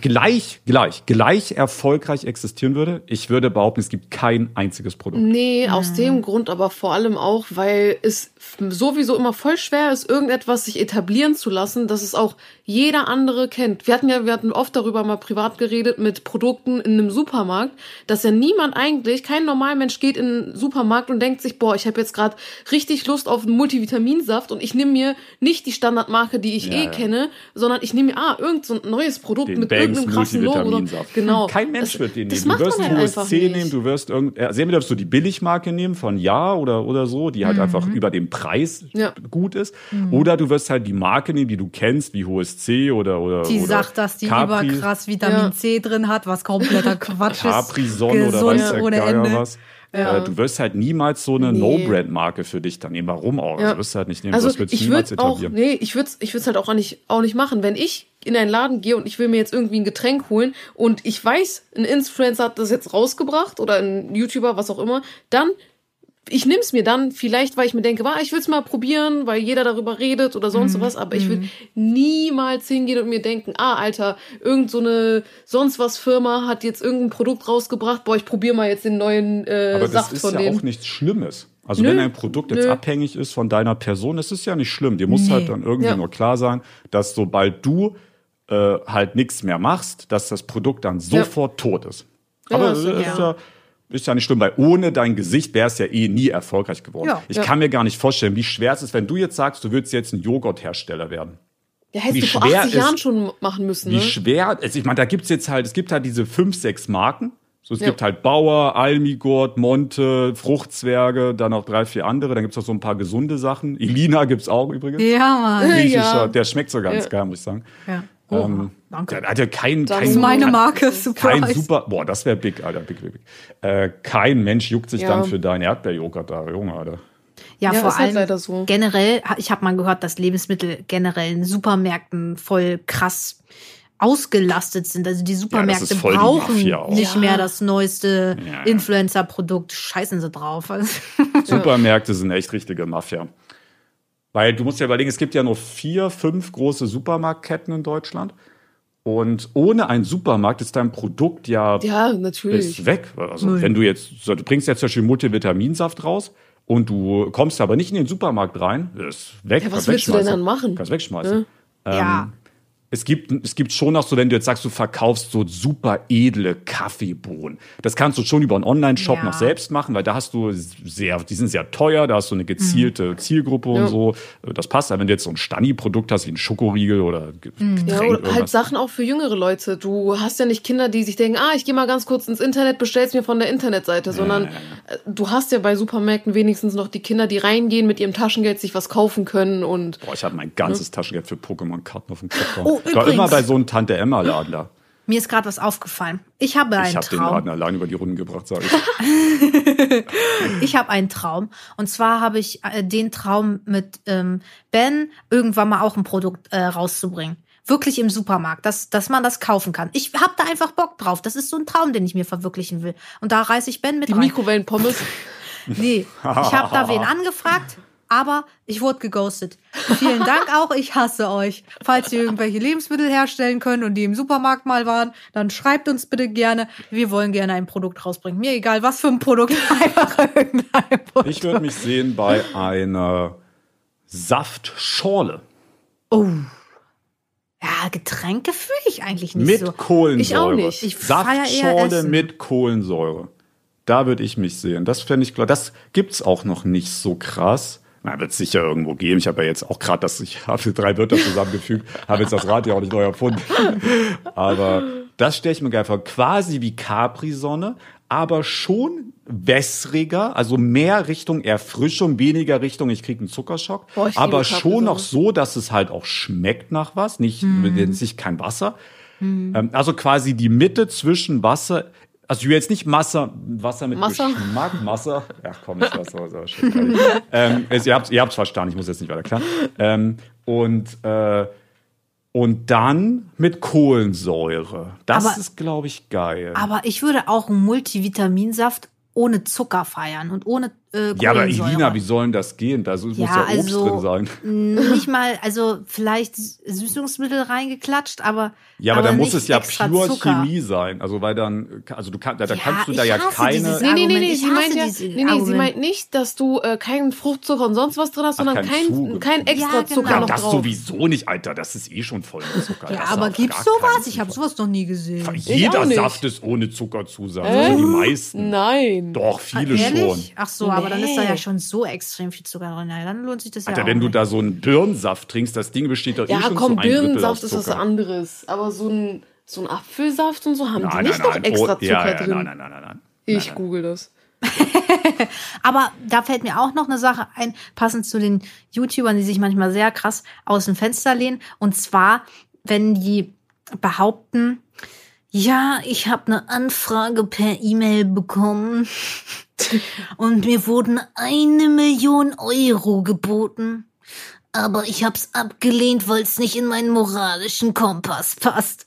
gleich, gleich, gleich erfolgreich existieren würde. Ich würde behaupten, es gibt kein einziges Produkt. Nee, aus dem Grund aber vor allem auch, weil es sowieso immer voll schwer ist, irgendetwas sich etablieren zu lassen, dass es auch jeder andere kennt. Wir hatten ja, wir hatten oft darüber mal privat geredet mit Produkten in einem Supermarkt, dass ja niemand eigentlich, kein Normalmensch geht in einen Supermarkt und denkt sich, boah, ich habe jetzt gerade richtig Lust auf einen Multivitaminsaft und ich nehme mir nicht die Standardmarke, die ich Ja, eh ja. kenne, sondern ich nehme mir, ah, irgend so ein neues Produkt Den mit Banks irgendeinem krassen Logo. Genau. Kein Mensch das, wird den nehmen. Du wirst halt USC nicht. nehmen, du wirst irgend, also entweder wirst du die Billigmarke nehmen von Ja oder, oder so, die halt einfach über den Preis Mhm. Ja. gut ist. Oder du wirst halt die Marke nehmen, die du kennst, wie HSC oder, oder, Die oder sagt, dass die Capri, überkrass Vitamin Ja. <laughs> C drin hat, was kompletter Quatsch ist. Capri-Sonne oder weiß der ohne Ende. was. Ja. Äh, du wirst halt niemals so eine Nee. No-Brand-Marke für dich dann nehmen. Warum auch? Ja. Also wirst du halt nicht nehmen. Also das wird ich niemals würde auch, nee, ich würde ich würde halt auch nicht, auch nicht machen. Wenn ich in einen Laden gehe und ich will mir jetzt irgendwie ein Getränk holen und ich weiß, ein Influencer hat das jetzt rausgebracht oder ein YouTuber, was auch immer, dann ich nehme es mir dann vielleicht, weil ich mir denke, war, ich will es mal probieren, weil jeder darüber redet oder sonst Mhm. was, aber ich würde niemals hingehen und mir denken, ah, Alter, irgend so eine sonst was Firma hat jetzt irgendein Produkt rausgebracht, boah, ich probiere mal jetzt den neuen äh, Aber das Saft ist von ja denen. auch nichts Schlimmes. Also Nö, wenn ein Produkt jetzt nö. abhängig ist von deiner Person, ist es ja nicht schlimm. Dir muss Nee. halt dann irgendwie Ja. nur klar sein, dass sobald du äh, halt nichts mehr machst, dass das Produkt dann sofort tot ist. Ja, Aber das das ist- ist ja, ist ja nicht schlimm, weil ohne dein Gesicht wäre es ja eh nie erfolgreich geworden. Ja. ich Ja. kann mir gar nicht vorstellen, wie schwer es ist, wenn du jetzt sagst, du willst jetzt ein Joghurthersteller werden. Ja, hättest wie du vor schwer 80 ist- Jahren schon machen müssen, Wie ne? schwer, also ich meine, da gibt's jetzt halt, es gibt halt diese fünf, sechs Marken. So, es Ja. gibt halt Bauer, Almigurt, Monte, Fruchtzwerge, dann noch drei, vier andere. Dann gibt's noch so ein paar gesunde Sachen. Elina gibt's auch übrigens. Ja, Mann. <laughs> Ja. der schmeckt so ganz Ja. geil, muss ich sagen. Ja. Ähm, danke. Der hat ja kein, Das kein, ist meine Marke, super. kein super, boah, das wäre big, Alter, big, big, big. Äh, kein Mensch juckt sich Ja. dann für deinen Erdbeerjoghurt da, Junge, Alter. Ja, Ja, vor halt allem leider so. generell, ich habe mal gehört, dass Lebensmittel generell in Supermärkten voll krass ausgelastet sind. Also die Supermärkte die brauchen auch. nicht Ja. mehr das neueste Ja, ja. Influencer-Produkt. Scheißen sie drauf. <laughs> Supermärkte sind echt richtige Mafia. Weil du musst ja überlegen, es gibt ja nur vier, fünf große Supermarktketten in Deutschland. Und ohne einen Supermarkt ist dein Produkt ja, Ja, natürlich. ist weg. Also Null. wenn du jetzt, so, du bringst jetzt zum Beispiel Multivitaminsaft raus und du kommst aber nicht in den Supermarkt rein, ist weg. Ja, was willst du denn dann machen? Kannst wegschmeißen. ja. Es gibt, es gibt schon noch so, wenn du jetzt sagst, du verkaufst so super edle Kaffeebohnen. Das kannst du schon über einen Online-Shop Ja. noch selbst machen, weil da hast du sehr, die sind sehr teuer, da hast du eine gezielte Mhm. Zielgruppe und Ja. so. Das passt. Aber wenn du jetzt so ein Stani-Produkt hast, wie ein Schokoriegel oder Mhm. Getränk, Ja, oder halt. Sachen auch für jüngere Leute. Du hast ja nicht Kinder, die sich denken, ah, ich gehe mal ganz kurz ins Internet, bestell's mir von der Internetseite, sondern äh, du hast ja bei Supermärkten wenigstens noch die Kinder, die reingehen, mit ihrem Taschengeld sich was kaufen können und Boah, ich habe mein ganzes Taschengeld für Pokémon-Karten auf dem Kopf. Oh, ich war übrigens. immer bei so einem Tante-Emma-Laden da. Mir ist gerade was aufgefallen. Ich habe einen Ich habe den Traum. Laden allein über die Runden gebracht, sage ich. <laughs> Ich habe einen Traum. Und zwar habe ich äh, den Traum mit ähm, Ben irgendwann mal auch ein Produkt äh, rauszubringen. Wirklich im Supermarkt, dass, dass man das kaufen kann. Ich habe da einfach Bock drauf. Das ist so ein Traum, den ich mir verwirklichen will. Und da reiße ich Ben mit die rein. Mikrowellenpommes. <laughs> Nee, ich habe da wen <laughs> angefragt, aber ich wurde geghostet. Vielen Dank auch, ich hasse euch. Falls ihr irgendwelche Lebensmittel herstellen könnt und die im Supermarkt mal waren, dann schreibt uns bitte gerne. Wir wollen gerne ein Produkt rausbringen. Mir egal, was für ein Produkt, <laughs> einfach irgendein Produkt. Ich würde mich sehen bei einer Saftschorle Oh. Ja, Getränke fühle ich eigentlich nicht mit so. Kohlensäure. Ich auch nicht. Ich Saftschorle mit Kohlensäure. Da würde ich mich sehen. Das fände ich klar. Das gibt's auch noch nicht so krass. Na, wird sicher irgendwo geben. Ich habe ja jetzt auch gerade das, ich habe drei Wörter zusammengefügt, habe jetzt das Rad ja auch nicht neu erfunden. Aber das stelle ich mir geil vor. Quasi wie Capri-Sonne, aber schon wässriger, also mehr Richtung Erfrischung, weniger Richtung, ich kriege einen Zuckerschock. Boah, aber schon noch so, dass es halt auch schmeckt nach was, nicht, Mhm. sich kein Wasser. Ähm, also quasi die Mitte zwischen Wasser, also ich will jetzt nicht Masse, Wasser mit Masser? Geschmack, Wasser. Ja, komm, ich weiß so, so schön. <laughs> ähm, es, ihr habt ihr habt's verstanden, ich muss jetzt nicht weiter klar. Ähm, und äh, und dann mit Kohlensäure. Das Aber- ist, glaube ich, geil. Aber ich würde auch einen Multivitaminsaft ohne Zucker feiern und ohne äh, ja, aber. Elina, wie soll denn das gehen? Da muss Ja, ja Obst also- drin sein. Nicht mal, also vielleicht Süßungsmittel reingeklatscht, aber. Ja, aber, aber dann muss es ja pure Zucker. Chemie sein. Also weil dann, also du kannst, da, da Ja, kannst du da ja keine. Nee, nee, nee, nee, Ich sie meint ja, nee, nee, sie meint nicht, dass du äh, keinen Fruchtzucker und sonst was drin hast, sondern kein kein, kein extra Ja, genau. Zucker ja, noch das drauf. sowieso nicht, Alter. Das ist eh schon voll mit Zucker. Ja, Das aber gibt's sowas? Ich habe sowas noch nie gesehen. Jeder auch nicht. Saft ist ohne Zuckerzusatz. Also die meisten. Nein. Doch, viele schon. Ach so, aber dann ist da ja schon so extrem viel Zucker drin. Ja, dann lohnt sich das Alter, ja wenn auch du nicht. da so einen Birnensaft trinkst, das Ding besteht doch eh Ja, schon komm, zu ein Drittel Birnensaft aus ist was Zucker. anderes. Aber so ein, so ein Apfelsaft und so haben Nein, die nicht nein, noch nein. extra Oh, Zucker ja, ja, drin. Nein, nein, nein, nein, nein. Ich nein, google das. <laughs> Aber da fällt mir auch noch eine Sache ein, passend zu den YouTubern, die sich manchmal sehr krass aus dem Fenster lehnen. Und zwar, wenn die behaupten, ja, ich habe eine Anfrage per E-Mail bekommen und mir wurden eine Million Euro geboten. Aber ich hab's abgelehnt, weil es nicht in meinen moralischen Kompass passt.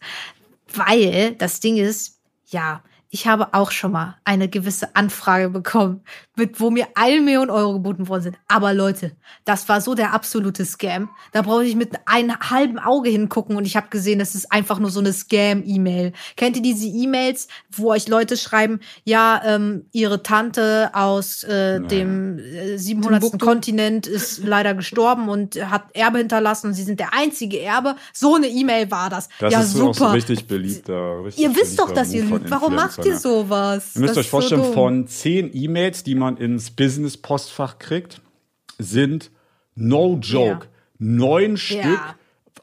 Weil das Ding ist, ja, ich habe auch schon mal eine gewisse Anfrage bekommen, mit wo mir eine Million Euro geboten worden sind. Aber Leute, das war so der absolute Scam. Da brauche ich mit einem halben Auge hingucken und ich habe gesehen, das ist einfach nur so eine Scam-E-Mail. Kennt ihr diese E-Mails, wo euch Leute schreiben, ja, ähm, ihre Tante aus äh, dem äh, 700. Kontinent ist leider gestorben und hat Erbe hinterlassen und sie sind der einzige Erbe. So eine E-Mail war das. Das ja, ist super. auch so richtig beliebt. Richtig ihr wisst doch, dass ihr lügt. Warum macht ihr Influencern, ja. sowas? Ihr müsst Das euch so vorstellen, dumm. von zehn E-Mails, die man ins Business-Postfach kriegt, sind no joke neun Stück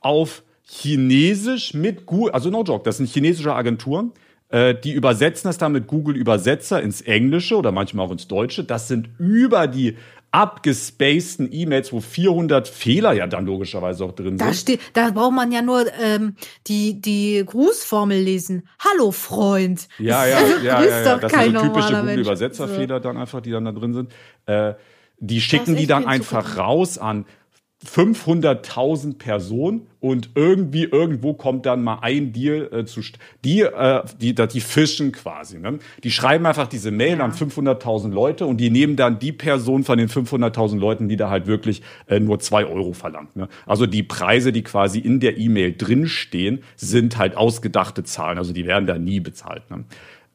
auf Chinesisch mit Google, also no joke, das sind chinesische Agenturen. äh, Die übersetzen das dann mit Google Übersetzer ins Englische oder manchmal auch ins Deutsche. Das sind über die abgespaceden E-Mails, wo 400 Fehler ja dann logischerweise auch drin Da sind. steht, da braucht man ja nur ähm, die die Grußformel lesen. Hallo Freund. Ja, ja, Das ja, <laughs> ja, ja. doch Das kein sind so typische. Google-Übersetzerfehler dann einfach, die dann da drin sind. Äh, die schicken die dann einfach raus an 500.000 Personen und irgendwie irgendwo kommt dann mal ein Deal äh, zu die äh, die da die fischen quasi ne? die schreiben einfach diese Mail an 500.000 Leute und die nehmen dann die Person von den 500.000 Leuten die da halt wirklich äh, nur zwei Euro verlangt ne? also die Preise die quasi in der E-Mail drinstehen sind halt ausgedachte Zahlen also die werden da nie bezahlt ne?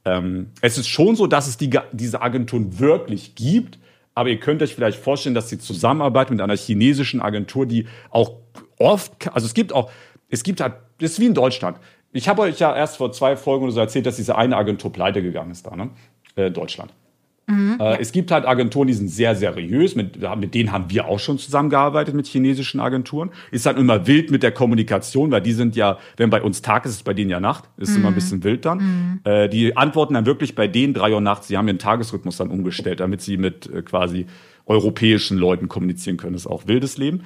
ähm, es ist schon so dass es die, diese Agenturen wirklich gibt aber ihr könnt euch vielleicht vorstellen, dass die Zusammenarbeit mit einer chinesischen Agentur, die auch oft, also es gibt auch, es gibt halt, das ist wie in Deutschland. Ich habe euch ja erst vor zwei Folgen oder so erzählt, dass diese eine Agentur pleite gegangen ist da, ne? Äh, Deutschland. Äh, Es gibt halt Agenturen, die sind sehr seriös, mit, mit denen haben wir auch schon zusammengearbeitet mit chinesischen Agenturen. Ist dann immer wild mit der Kommunikation, weil die sind ja, wenn bei uns Tag ist, ist bei denen ja Nacht, ist immer ein bisschen wild dann. Äh, die antworten dann wirklich bei denen drei Uhr nachts, sie haben ihren Tagesrhythmus dann umgestellt, damit sie mit äh, quasi europäischen Leuten kommunizieren können. Das ist auch wildes Leben.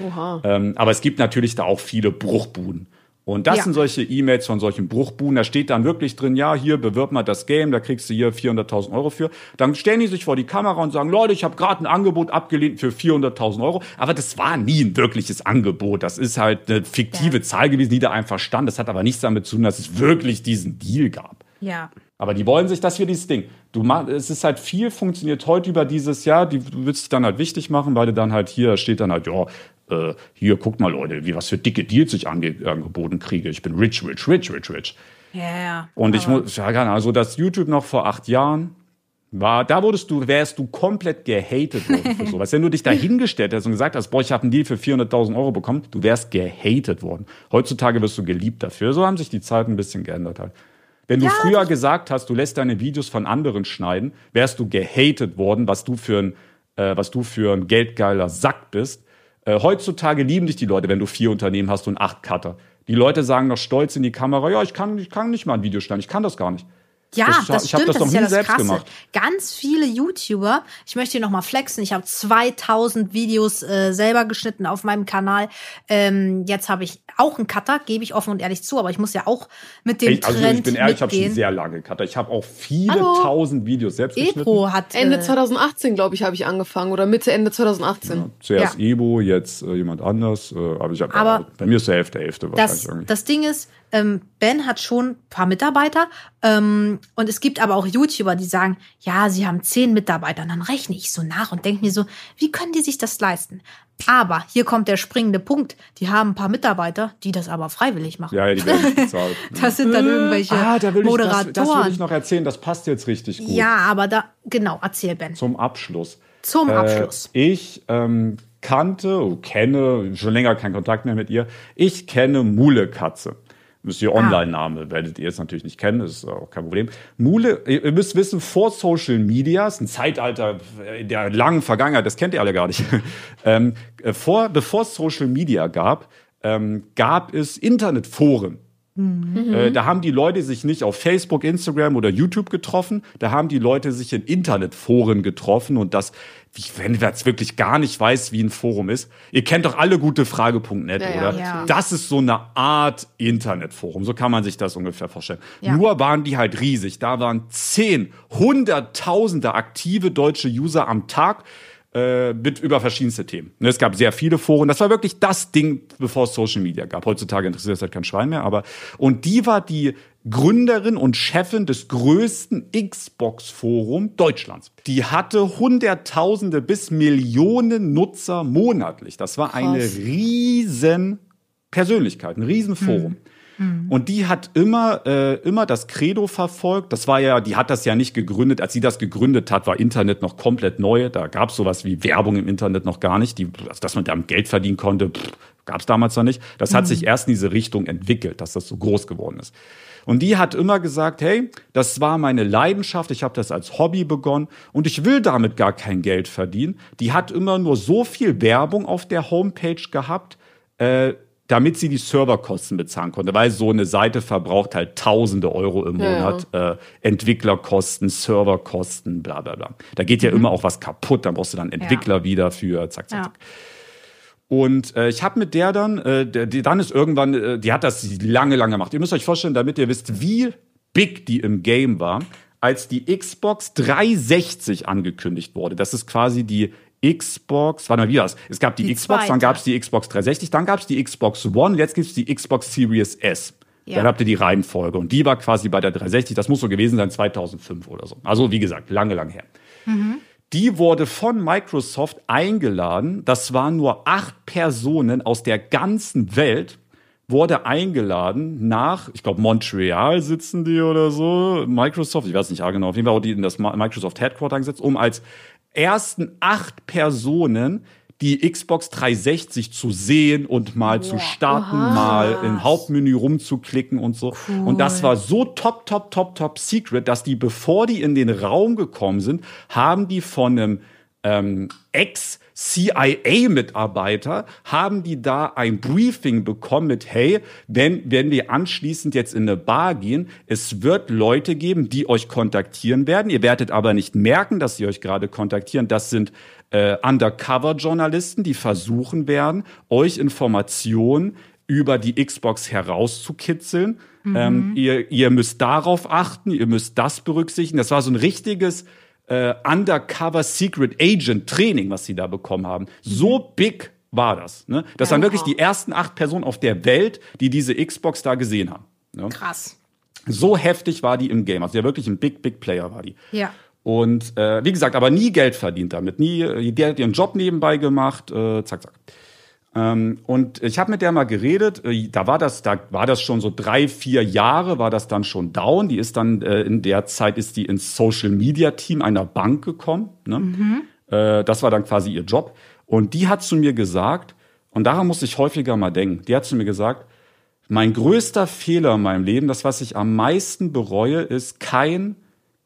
Ähm, aber es gibt natürlich da auch viele Bruchbuden. Und das Ja. sind solche E-Mails von solchen Bruchbuden. Da steht dann wirklich drin, ja, hier bewirb mal das Game, da kriegst du hier 400.000 Euro für. Dann stellen die sich vor die Kamera und sagen, Leute, ich habe gerade ein Angebot abgelehnt für 400.000 Euro. Aber das war nie ein wirkliches Angebot. Das ist halt eine fiktive Zahl gewesen, die da einfach stand. Das hat aber nichts damit zu tun, dass es wirklich diesen Deal gab. Ja. Aber die wollen sich das hier dieses Ding. Du mach, es ist halt viel funktioniert heute über dieses Jahr. Die, du willst dich dann halt wichtig machen, weil du dann halt hier steht dann halt, ja, äh, hier guckt mal Leute, wie was für dicke Deals ich ange, angeboten kriege. Ich bin rich, rich, rich, rich, rich. Ja, ja. Und ich muss, Ahnung, also das YouTube noch vor acht Jahren war, da wurdest du, wärst du komplett gehatet worden für <laughs> sowas. Wenn du dich da hingestellt hast und gesagt hast, boah, ich habe einen Deal für 400.000 Euro bekommen, du wärst gehatet worden. Heutzutage wirst du geliebt dafür. So haben sich die Zeiten ein bisschen geändert halt. Wenn du Ja, früher gesagt hast, du lässt deine Videos von anderen schneiden, wärst du gehatet worden, was du für ein, äh, was du für ein geldgeiler Sack bist. Äh, heutzutage lieben dich die Leute, wenn du vier Unternehmen hast und acht Cutter. Die Leute sagen noch stolz in die Kamera, ja, ich kann, ich kann nicht mal ein Video schneiden, ich kann das gar nicht. Ja, Das- das, ich hab stimmt, das das, ist ja nie das selbst Krasse. gemacht. Ganz viele YouTuber, ich möchte hier nochmal flexen, ich habe 2000 Videos äh, selber geschnitten auf meinem Kanal. Ähm, jetzt habe ich auch einen Cutter, gebe ich offen und ehrlich zu, aber ich muss ja auch mit dem Ich, also Trend ich bin ehrlich, ich habe schon mitgehen. sehr lange Cutter. Ich habe auch viele Hallo. tausend Videos selbst geschnitten. Epro hat Ende äh, 2018, glaube ich, habe ich angefangen. Oder Mitte, Ende 2018. Zuerst Ja. Ebo, jetzt äh, jemand anders. Äh, aber ich hab, Aber bei mir ist der Hälfte, Hälfte wahrscheinlich das, irgendwie. das Ding ist, ähm, Ben hat schon ein paar Mitarbeiter ähm, und es gibt aber auch YouTuber, die sagen, ja, sie haben zehn Mitarbeiter. Und dann rechne ich so nach und denke mir so, wie können die sich das leisten? Aber hier kommt der springende Punkt. Die haben ein paar Mitarbeiter, die das aber freiwillig machen. ja, ja, die werden nicht bezahlt. <laughs> Das sind dann irgendwelche ah, da will ich, das, Moderatoren. das will ich noch erzählen. Das passt jetzt richtig gut. ja, aber da, genau, erzähl Ben. Zum Abschluss. Zum Abschluss. Äh, ich ähm, kannte, oh, kenne, schon länger keinen Kontakt mehr mit ihr. Ich kenne Mule Katze. Das ist ihr Ah. Online-Name, werdet ihr jetzt natürlich nicht kennen, das ist auch kein Problem. Mule, ihr müsst wissen, vor Social Media, ist ein Zeitalter in der langen Vergangenheit, das kennt ihr alle gar nicht. <laughs> ähm, äh, vor, bevor es Social Media gab, ähm, gab es Internetforen. Äh, da haben die Leute sich nicht auf Facebook, Instagram oder YouTube getroffen, da haben die Leute sich in Internetforen getroffen und das, wenn wer jetzt wirklich gar nicht weiß, wie ein Forum ist, ihr kennt doch alle gute Frage.net, Ja, ja, oder? ja. Das ist so eine Art Internetforum, so kann man sich das ungefähr vorstellen. Ja. Nur waren die halt riesig, da waren zehn, hunderttausende aktive deutsche User am Tag äh, mit über verschiedenste Themen. Ne, Es gab sehr viele Foren. Das war wirklich das Ding, bevor es Social Media gab. Heutzutage interessiert es halt kein Schwein mehr, aber und die war die Gründerin und Chefin des größten Xbox-Forum Deutschlands. Die hatte Hunderttausende bis Millionen Nutzer monatlich. Das war eine riesen Persönlichkeit, ein Riesenforum. Hm. Und die hat immer, äh, immer das Credo verfolgt. Das war ja, die hat das ja nicht gegründet. Als sie das gegründet hat, war Internet noch komplett neu. Da gab es sowas wie Werbung im Internet noch gar nicht. Die, dass man damit Geld verdienen konnte, gab es damals noch nicht. Das hat mhm. sich erst in diese Richtung entwickelt, dass das so groß geworden ist. Und die hat immer gesagt, hey, das war meine Leidenschaft, ich habe das als Hobby begonnen und ich will damit gar kein Geld verdienen. Die hat immer nur so viel Werbung auf der Homepage gehabt, äh, damit sie die Serverkosten bezahlen konnte, weil so eine Seite verbraucht halt tausende Euro im Monat, ja. äh, Entwicklerkosten, Serverkosten, bla bla bla. Da geht ja mhm. immer auch was kaputt, dann brauchst du dann Entwickler ja. wieder für zack, zack, zack. Und äh, ich habe mit der dann, äh, der, die, dann ist irgendwann, äh, die hat das lange, lange gemacht. Ihr müsst euch vorstellen, damit ihr wisst, wie big die im Game war, als die Xbox 360 angekündigt wurde. Das ist quasi die Xbox, warte mal, wie war's? Es gab die, die Xbox, zweite. dann gab es die Xbox 360, dann gab es die Xbox One, jetzt gibt es die Xbox Series S. Ja. Dann habt ihr die Reihenfolge. Und die war quasi bei der 360, das muss so gewesen sein, 2005 oder so. Also wie gesagt, lange, lange her. Mhm. Die wurde von Microsoft eingeladen. Das waren nur acht Personen aus der ganzen Welt, wurde eingeladen nach, ich glaube, Montreal sitzen die oder so, Microsoft, ich weiß nicht ja genau, auf jeden Fall auch die in das Microsoft Headquarter gesetzt, um als ersten acht Personen die Xbox 360 zu sehen und mal wow. zu starten, Aha. mal im Hauptmenü rumzuklicken und so. Cool. Und das war so top, top, top, top secret, dass die, bevor die in den Raum gekommen sind, haben die von einem ähm, Ex- CIA-Mitarbeiter haben die da ein Briefing bekommen mit, hey, wenn, wenn wir anschließend jetzt in eine Bar gehen, es wird Leute geben, die euch kontaktieren werden. Ihr werdet aber nicht merken, dass sie euch gerade kontaktieren. Das sind äh, Undercover-Journalisten, die versuchen werden, euch Informationen über die Xbox herauszukitzeln. Mhm. Ähm, ihr, ihr müsst darauf achten, ihr müsst das berücksichtigen. Das war so ein richtiges äh, Undercover Secret Agent Training, was sie da bekommen haben. So mhm. big war das. Ne? Das ja, waren wirklich die ersten acht Personen auf der Welt, die diese Xbox da gesehen haben. Ne? Krass. So heftig war die im Game. Also ja wirklich ein Big, Big Player war die. Ja. Und äh, wie gesagt, aber nie Geld verdient damit. Nie, die hat ihren Job nebenbei gemacht. Äh, zack, zack. Ähm, und ich habe mit der mal geredet, äh, da war das, da war das schon so drei, vier Jahre, war das dann schon down. Die ist dann äh, in der Zeit ist die ins Social Media Team einer Bank gekommen. Ne? Mhm. Äh, das war dann quasi ihr Job. Und die hat zu mir gesagt, und daran muss ich häufiger mal denken, die hat zu mir gesagt, mein größter Fehler in meinem Leben, das, was ich am meisten bereue, ist kein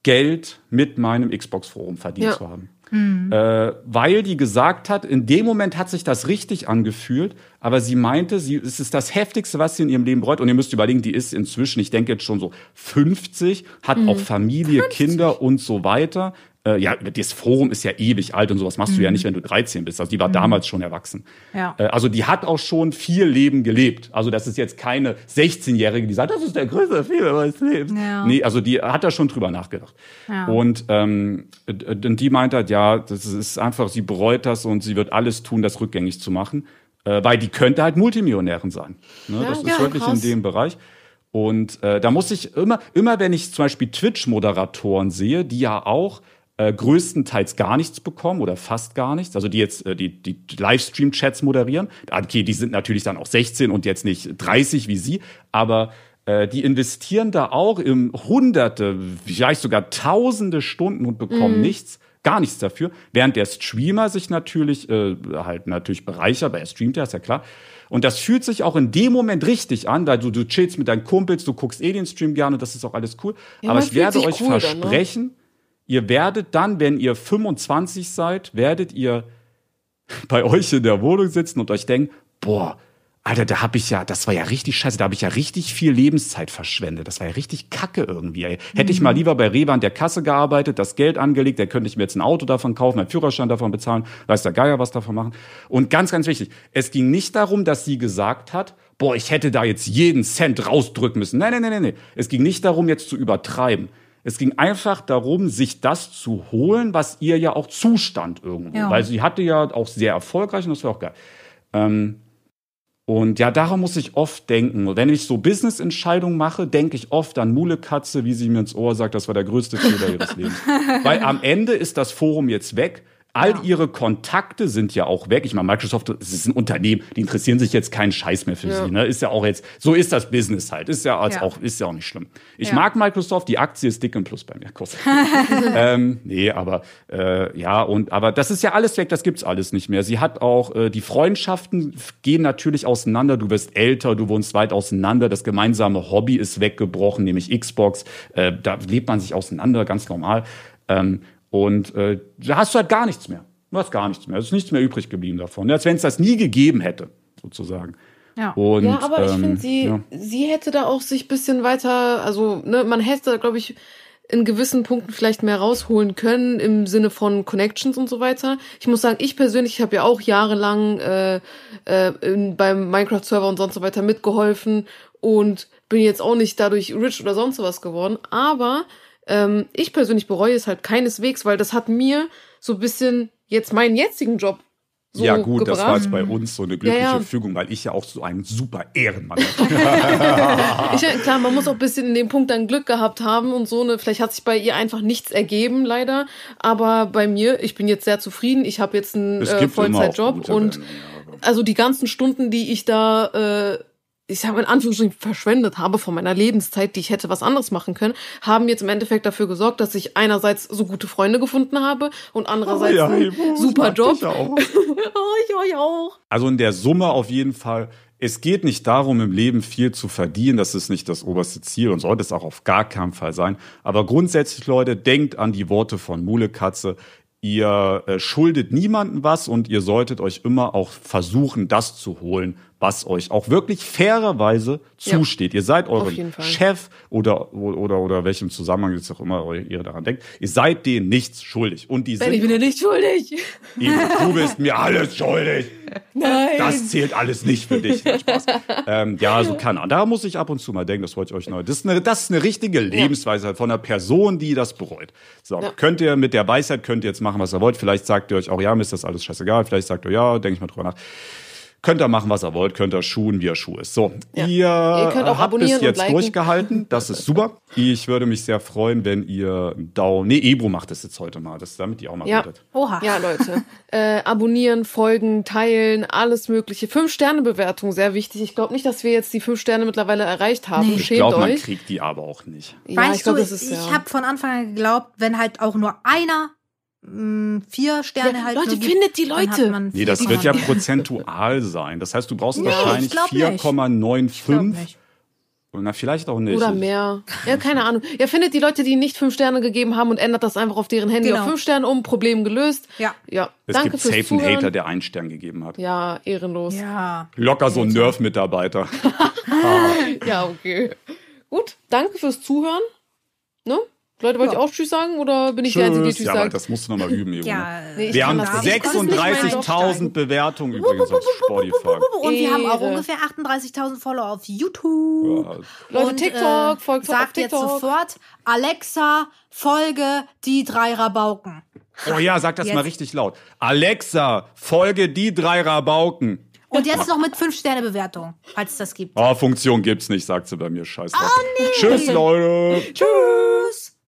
Geld mit meinem Xbox-Forum verdient ja. zu haben. Mhm. Äh, weil die gesagt hat, in dem Moment hat sich das richtig angefühlt, aber sie meinte, sie, es ist das Heftigste, was sie in ihrem Leben bereut. Und ihr müsst überlegen, die ist inzwischen, ich denke jetzt schon so 50, hat mhm. auch Familie, 50. Kinder und so weiter äh, ja, das Forum ist ja ewig alt und sowas machst mhm. du ja mhm. nicht, wenn du 13 bist. Also die war mhm. damals schon erwachsen. Ja. Äh, also die hat auch schon viel Leben gelebt. Also das ist jetzt keine 16-Jährige, die sagt, das ist der größte Fehler meines Lebens. Ja. Nee, also die hat da schon drüber nachgedacht. Ja. Und ähm, die meint halt, ja, das ist einfach, sie bereut das und sie wird alles tun, das rückgängig zu machen. Äh, weil die könnte halt Multimillionärin sein. Ne? Ja, das ist wirklich krass. in dem Bereich. Und äh, da muss ich immer, immer wenn ich zum Beispiel Twitch-Moderatoren sehe, die ja auch äh, größtenteils gar nichts bekommen oder fast gar nichts. Also die jetzt äh, die, die Livestream-Chats moderieren. Okay, die sind natürlich dann auch 16 und jetzt nicht 30 wie sie, aber äh, die investieren da auch im Hunderte, vielleicht sogar Tausende Stunden und bekommen mm. nichts gar nichts dafür, während der Streamer sich natürlich äh, halt natürlich bereichert, weil er streamt ja, ist ja klar. Und das fühlt sich auch in dem Moment richtig an, da du, du chillst mit deinen Kumpels, du guckst eh den Stream gerne, das ist auch alles cool. Ja, Aber ich werde euch cool versprechen, dann, ne? Ihr werdet dann, wenn ihr 25 seid, werdet ihr <laughs> bei euch in der Wohnung sitzen und euch denken, boah, Alter, da hab ich ja, das war ja richtig scheiße, da habe ich ja richtig viel Lebenszeit verschwendet. Das war ja richtig kacke irgendwie. Ey. Hätte ich mal mhm. lieber bei Rewe an der Kasse gearbeitet, das Geld angelegt, dann könnte ich mir jetzt ein Auto davon kaufen, einen Führerschein davon bezahlen, weiß der Geier was davon machen. Und ganz, ganz wichtig, es ging nicht darum, dass sie gesagt hat, boah, ich hätte da jetzt jeden Cent rausdrücken müssen. Nein, nein, nein, nein. Es ging nicht darum, jetzt zu übertreiben. Es ging einfach darum, sich das zu holen, was ihr ja auch zustand irgendwo. Ja. Weil sie hatte ja auch sehr erfolgreich und das war auch geil. Ähm, Und ja, daran muss ich oft denken. Und wenn ich so Business-Entscheidungen mache, denke ich oft an Mule Katze, wie sie mir ins Ohr sagt, das war der größte Fehler ihres <laughs> Lebens. Weil am Ende ist das Forum jetzt weg. All ihre Kontakte sind ja auch weg. Ich meine, Microsoft es ist ein Unternehmen, die interessieren sich jetzt keinen Scheiß mehr für Ja. sie. Ne? Ist ja auch jetzt, so ist das Business halt. Ist ja, als Ja. auch, ist ja auch nicht schlimm. Ich Ja. mag Microsoft, die Aktie ist dick im Plus bei mir. <laughs> Kuss. <laughs> ähm, nee, aber äh, ja, und aber das ist ja alles weg, das gibt's alles nicht mehr. Sie hat auch, äh, die Freundschaften gehen natürlich auseinander, du wirst älter, du wohnst weit auseinander, das gemeinsame Hobby ist weggebrochen, nämlich Xbox. Äh, da lebt man sich auseinander, ganz normal. Ähm, und äh, da hast du halt gar nichts mehr. Du hast gar nichts mehr. Es ist nichts mehr übrig geblieben davon. Als wenn es das nie gegeben hätte, sozusagen. Ja. Und, Ja, aber ich ähm, finde, sie, ja. sie hätte da auch sich bisschen weiter, also, ne, man hätte, glaube ich, in gewissen Punkten vielleicht mehr rausholen können im Sinne von Connections und so weiter. Ich muss sagen, ich persönlich habe ja auch jahrelang äh, äh, in, beim Minecraft-Server und sonst so weiter mitgeholfen und bin jetzt auch nicht dadurch rich oder sonst was geworden. Aber ähm, ich persönlich bereue es halt keineswegs, weil das hat mir so ein bisschen jetzt meinen jetzigen Job so ja, gut, das war gebracht. jetzt bei uns so eine glückliche Ja, ja. Fügung, weil ich ja auch so ein super Ehrenmann <laughs> bin. Ich, klar, man muss auch ein bisschen in dem Punkt dann Glück gehabt haben und so. Ne? Vielleicht hat sich bei ihr einfach nichts ergeben, leider. Aber bei mir, ich bin jetzt sehr zufrieden. Ich habe jetzt einen äh, Vollzeitjob und Wendungen, ja, also die ganzen Stunden, die ich da, äh, ich habe in Anführungsstrichen verschwendet habe von meiner Lebenszeit, die ich hätte was anderes machen können, haben jetzt im Endeffekt dafür gesorgt, dass ich einerseits so gute Freunde gefunden habe und andererseits Oh ja, einen ich super Job. dich auch. <laughs> oh, ich euch auch. Also in der Summe auf jeden Fall. Es geht nicht darum, im Leben viel zu verdienen. Das ist nicht das oberste Ziel und sollte es auch auf gar keinen Fall sein. Aber grundsätzlich, Leute, denkt an die Worte von Mule Katze. Ihr äh, schuldet niemandem was und ihr solltet euch immer auch versuchen, das zu holen, was euch auch wirklich fairerweise Ja. zusteht. Ihr seid Fall. Chef oder, oder, oder welchem Zusammenhang jetzt auch immer ihr daran denkt. Ihr seid denen nichts schuldig. Und die Ben, ich sind, bin ja nicht schuldig. Eben, <laughs> du bist mir alles schuldig. Nein. Das zählt alles nicht für dich. Spaß. <laughs> ähm, ja, so kann. Da muss ich ab und zu mal denken, das wollte ich euch neu. Das ist eine, das ist eine richtige Lebensweise von einer Person, die das bereut. So, Ja. könnt ihr mit der Weisheit könnt ihr jetzt machen, was ihr wollt. Vielleicht sagt ihr euch auch, ja, mir ist das alles scheißegal. Vielleicht sagt ihr, ja, denke ich mal drüber nach. Könnt ihr machen, was ihr wollt, könnt ihr schuhen, wie ihr Schuh ist. So, Ja. ihr, Ihr könnt auch habt abonnieren bis jetzt liken. durchgehalten. Das ist super. Ich würde mich sehr freuen, wenn ihr Daumen. Nee, Ebro macht das jetzt heute mal, das, damit die auch mal Ja. redet. Oha. Ja, Leute. <laughs> Äh, abonnieren, folgen, teilen, alles mögliche. Fünf-Sterne-Bewertung, sehr wichtig. Ich glaube nicht, dass wir jetzt die fünf Sterne mittlerweile erreicht haben. Nee. Ich Schämt glaube, man euch. kriegt die aber auch nicht. Ja, weißt ich glaube, du, das ist ich ja. habe von Anfang an geglaubt, wenn halt auch nur einer vier Sterne Ja, halt Leute, nur gibt, findet die Leute. Nee, das wird ja prozentual sein. Das heißt, du brauchst Nee, wahrscheinlich ich glaub nicht. Ich glaub 4,95. nicht. Na, vielleicht auch nicht. Oder mehr. Ja, keine Ahnung. Ja, findet die Leute, die nicht fünf Sterne gegeben haben und ändert das einfach auf deren Handy Genau. auf fünf Sterne um, Problem gelöst. Ja. Ja, Es danke gibt safe einen. Hater, der einen Stern gegeben hat. Ja, ehrenlos. Ja, Ja. Locker so ein Nerf-Mitarbeiter. <laughs> okay. Gut, danke fürs Zuhören. Ne? Leute, wollt Ja. ihr auch Tschüss sagen oder bin ich die Einzige, die Tschüss. Tschüss Ja, sagt? das musst du nochmal üben, Junge. Ja. Nee, Wir haben das nicht. Das ist nicht mein 36.000 Bewertungen übrigens auf Spotify. Und wir haben auch ungefähr 38.000 Follower auf YouTube. Ja. Leute, Und, TikTok, äh, folgt auf sagt jetzt sofort, Alexa, folge die drei Rabauken. Oh ja, sag das Jetzt. mal richtig laut. Alexa, folge die drei Rabauken. Und jetzt noch mit 5-Sterne-Bewertung, falls es das gibt. Oh, Funktion gibt's nicht, sagt sie bei mir. Scheiß drauf. Tschüss, Leute. Tschüss.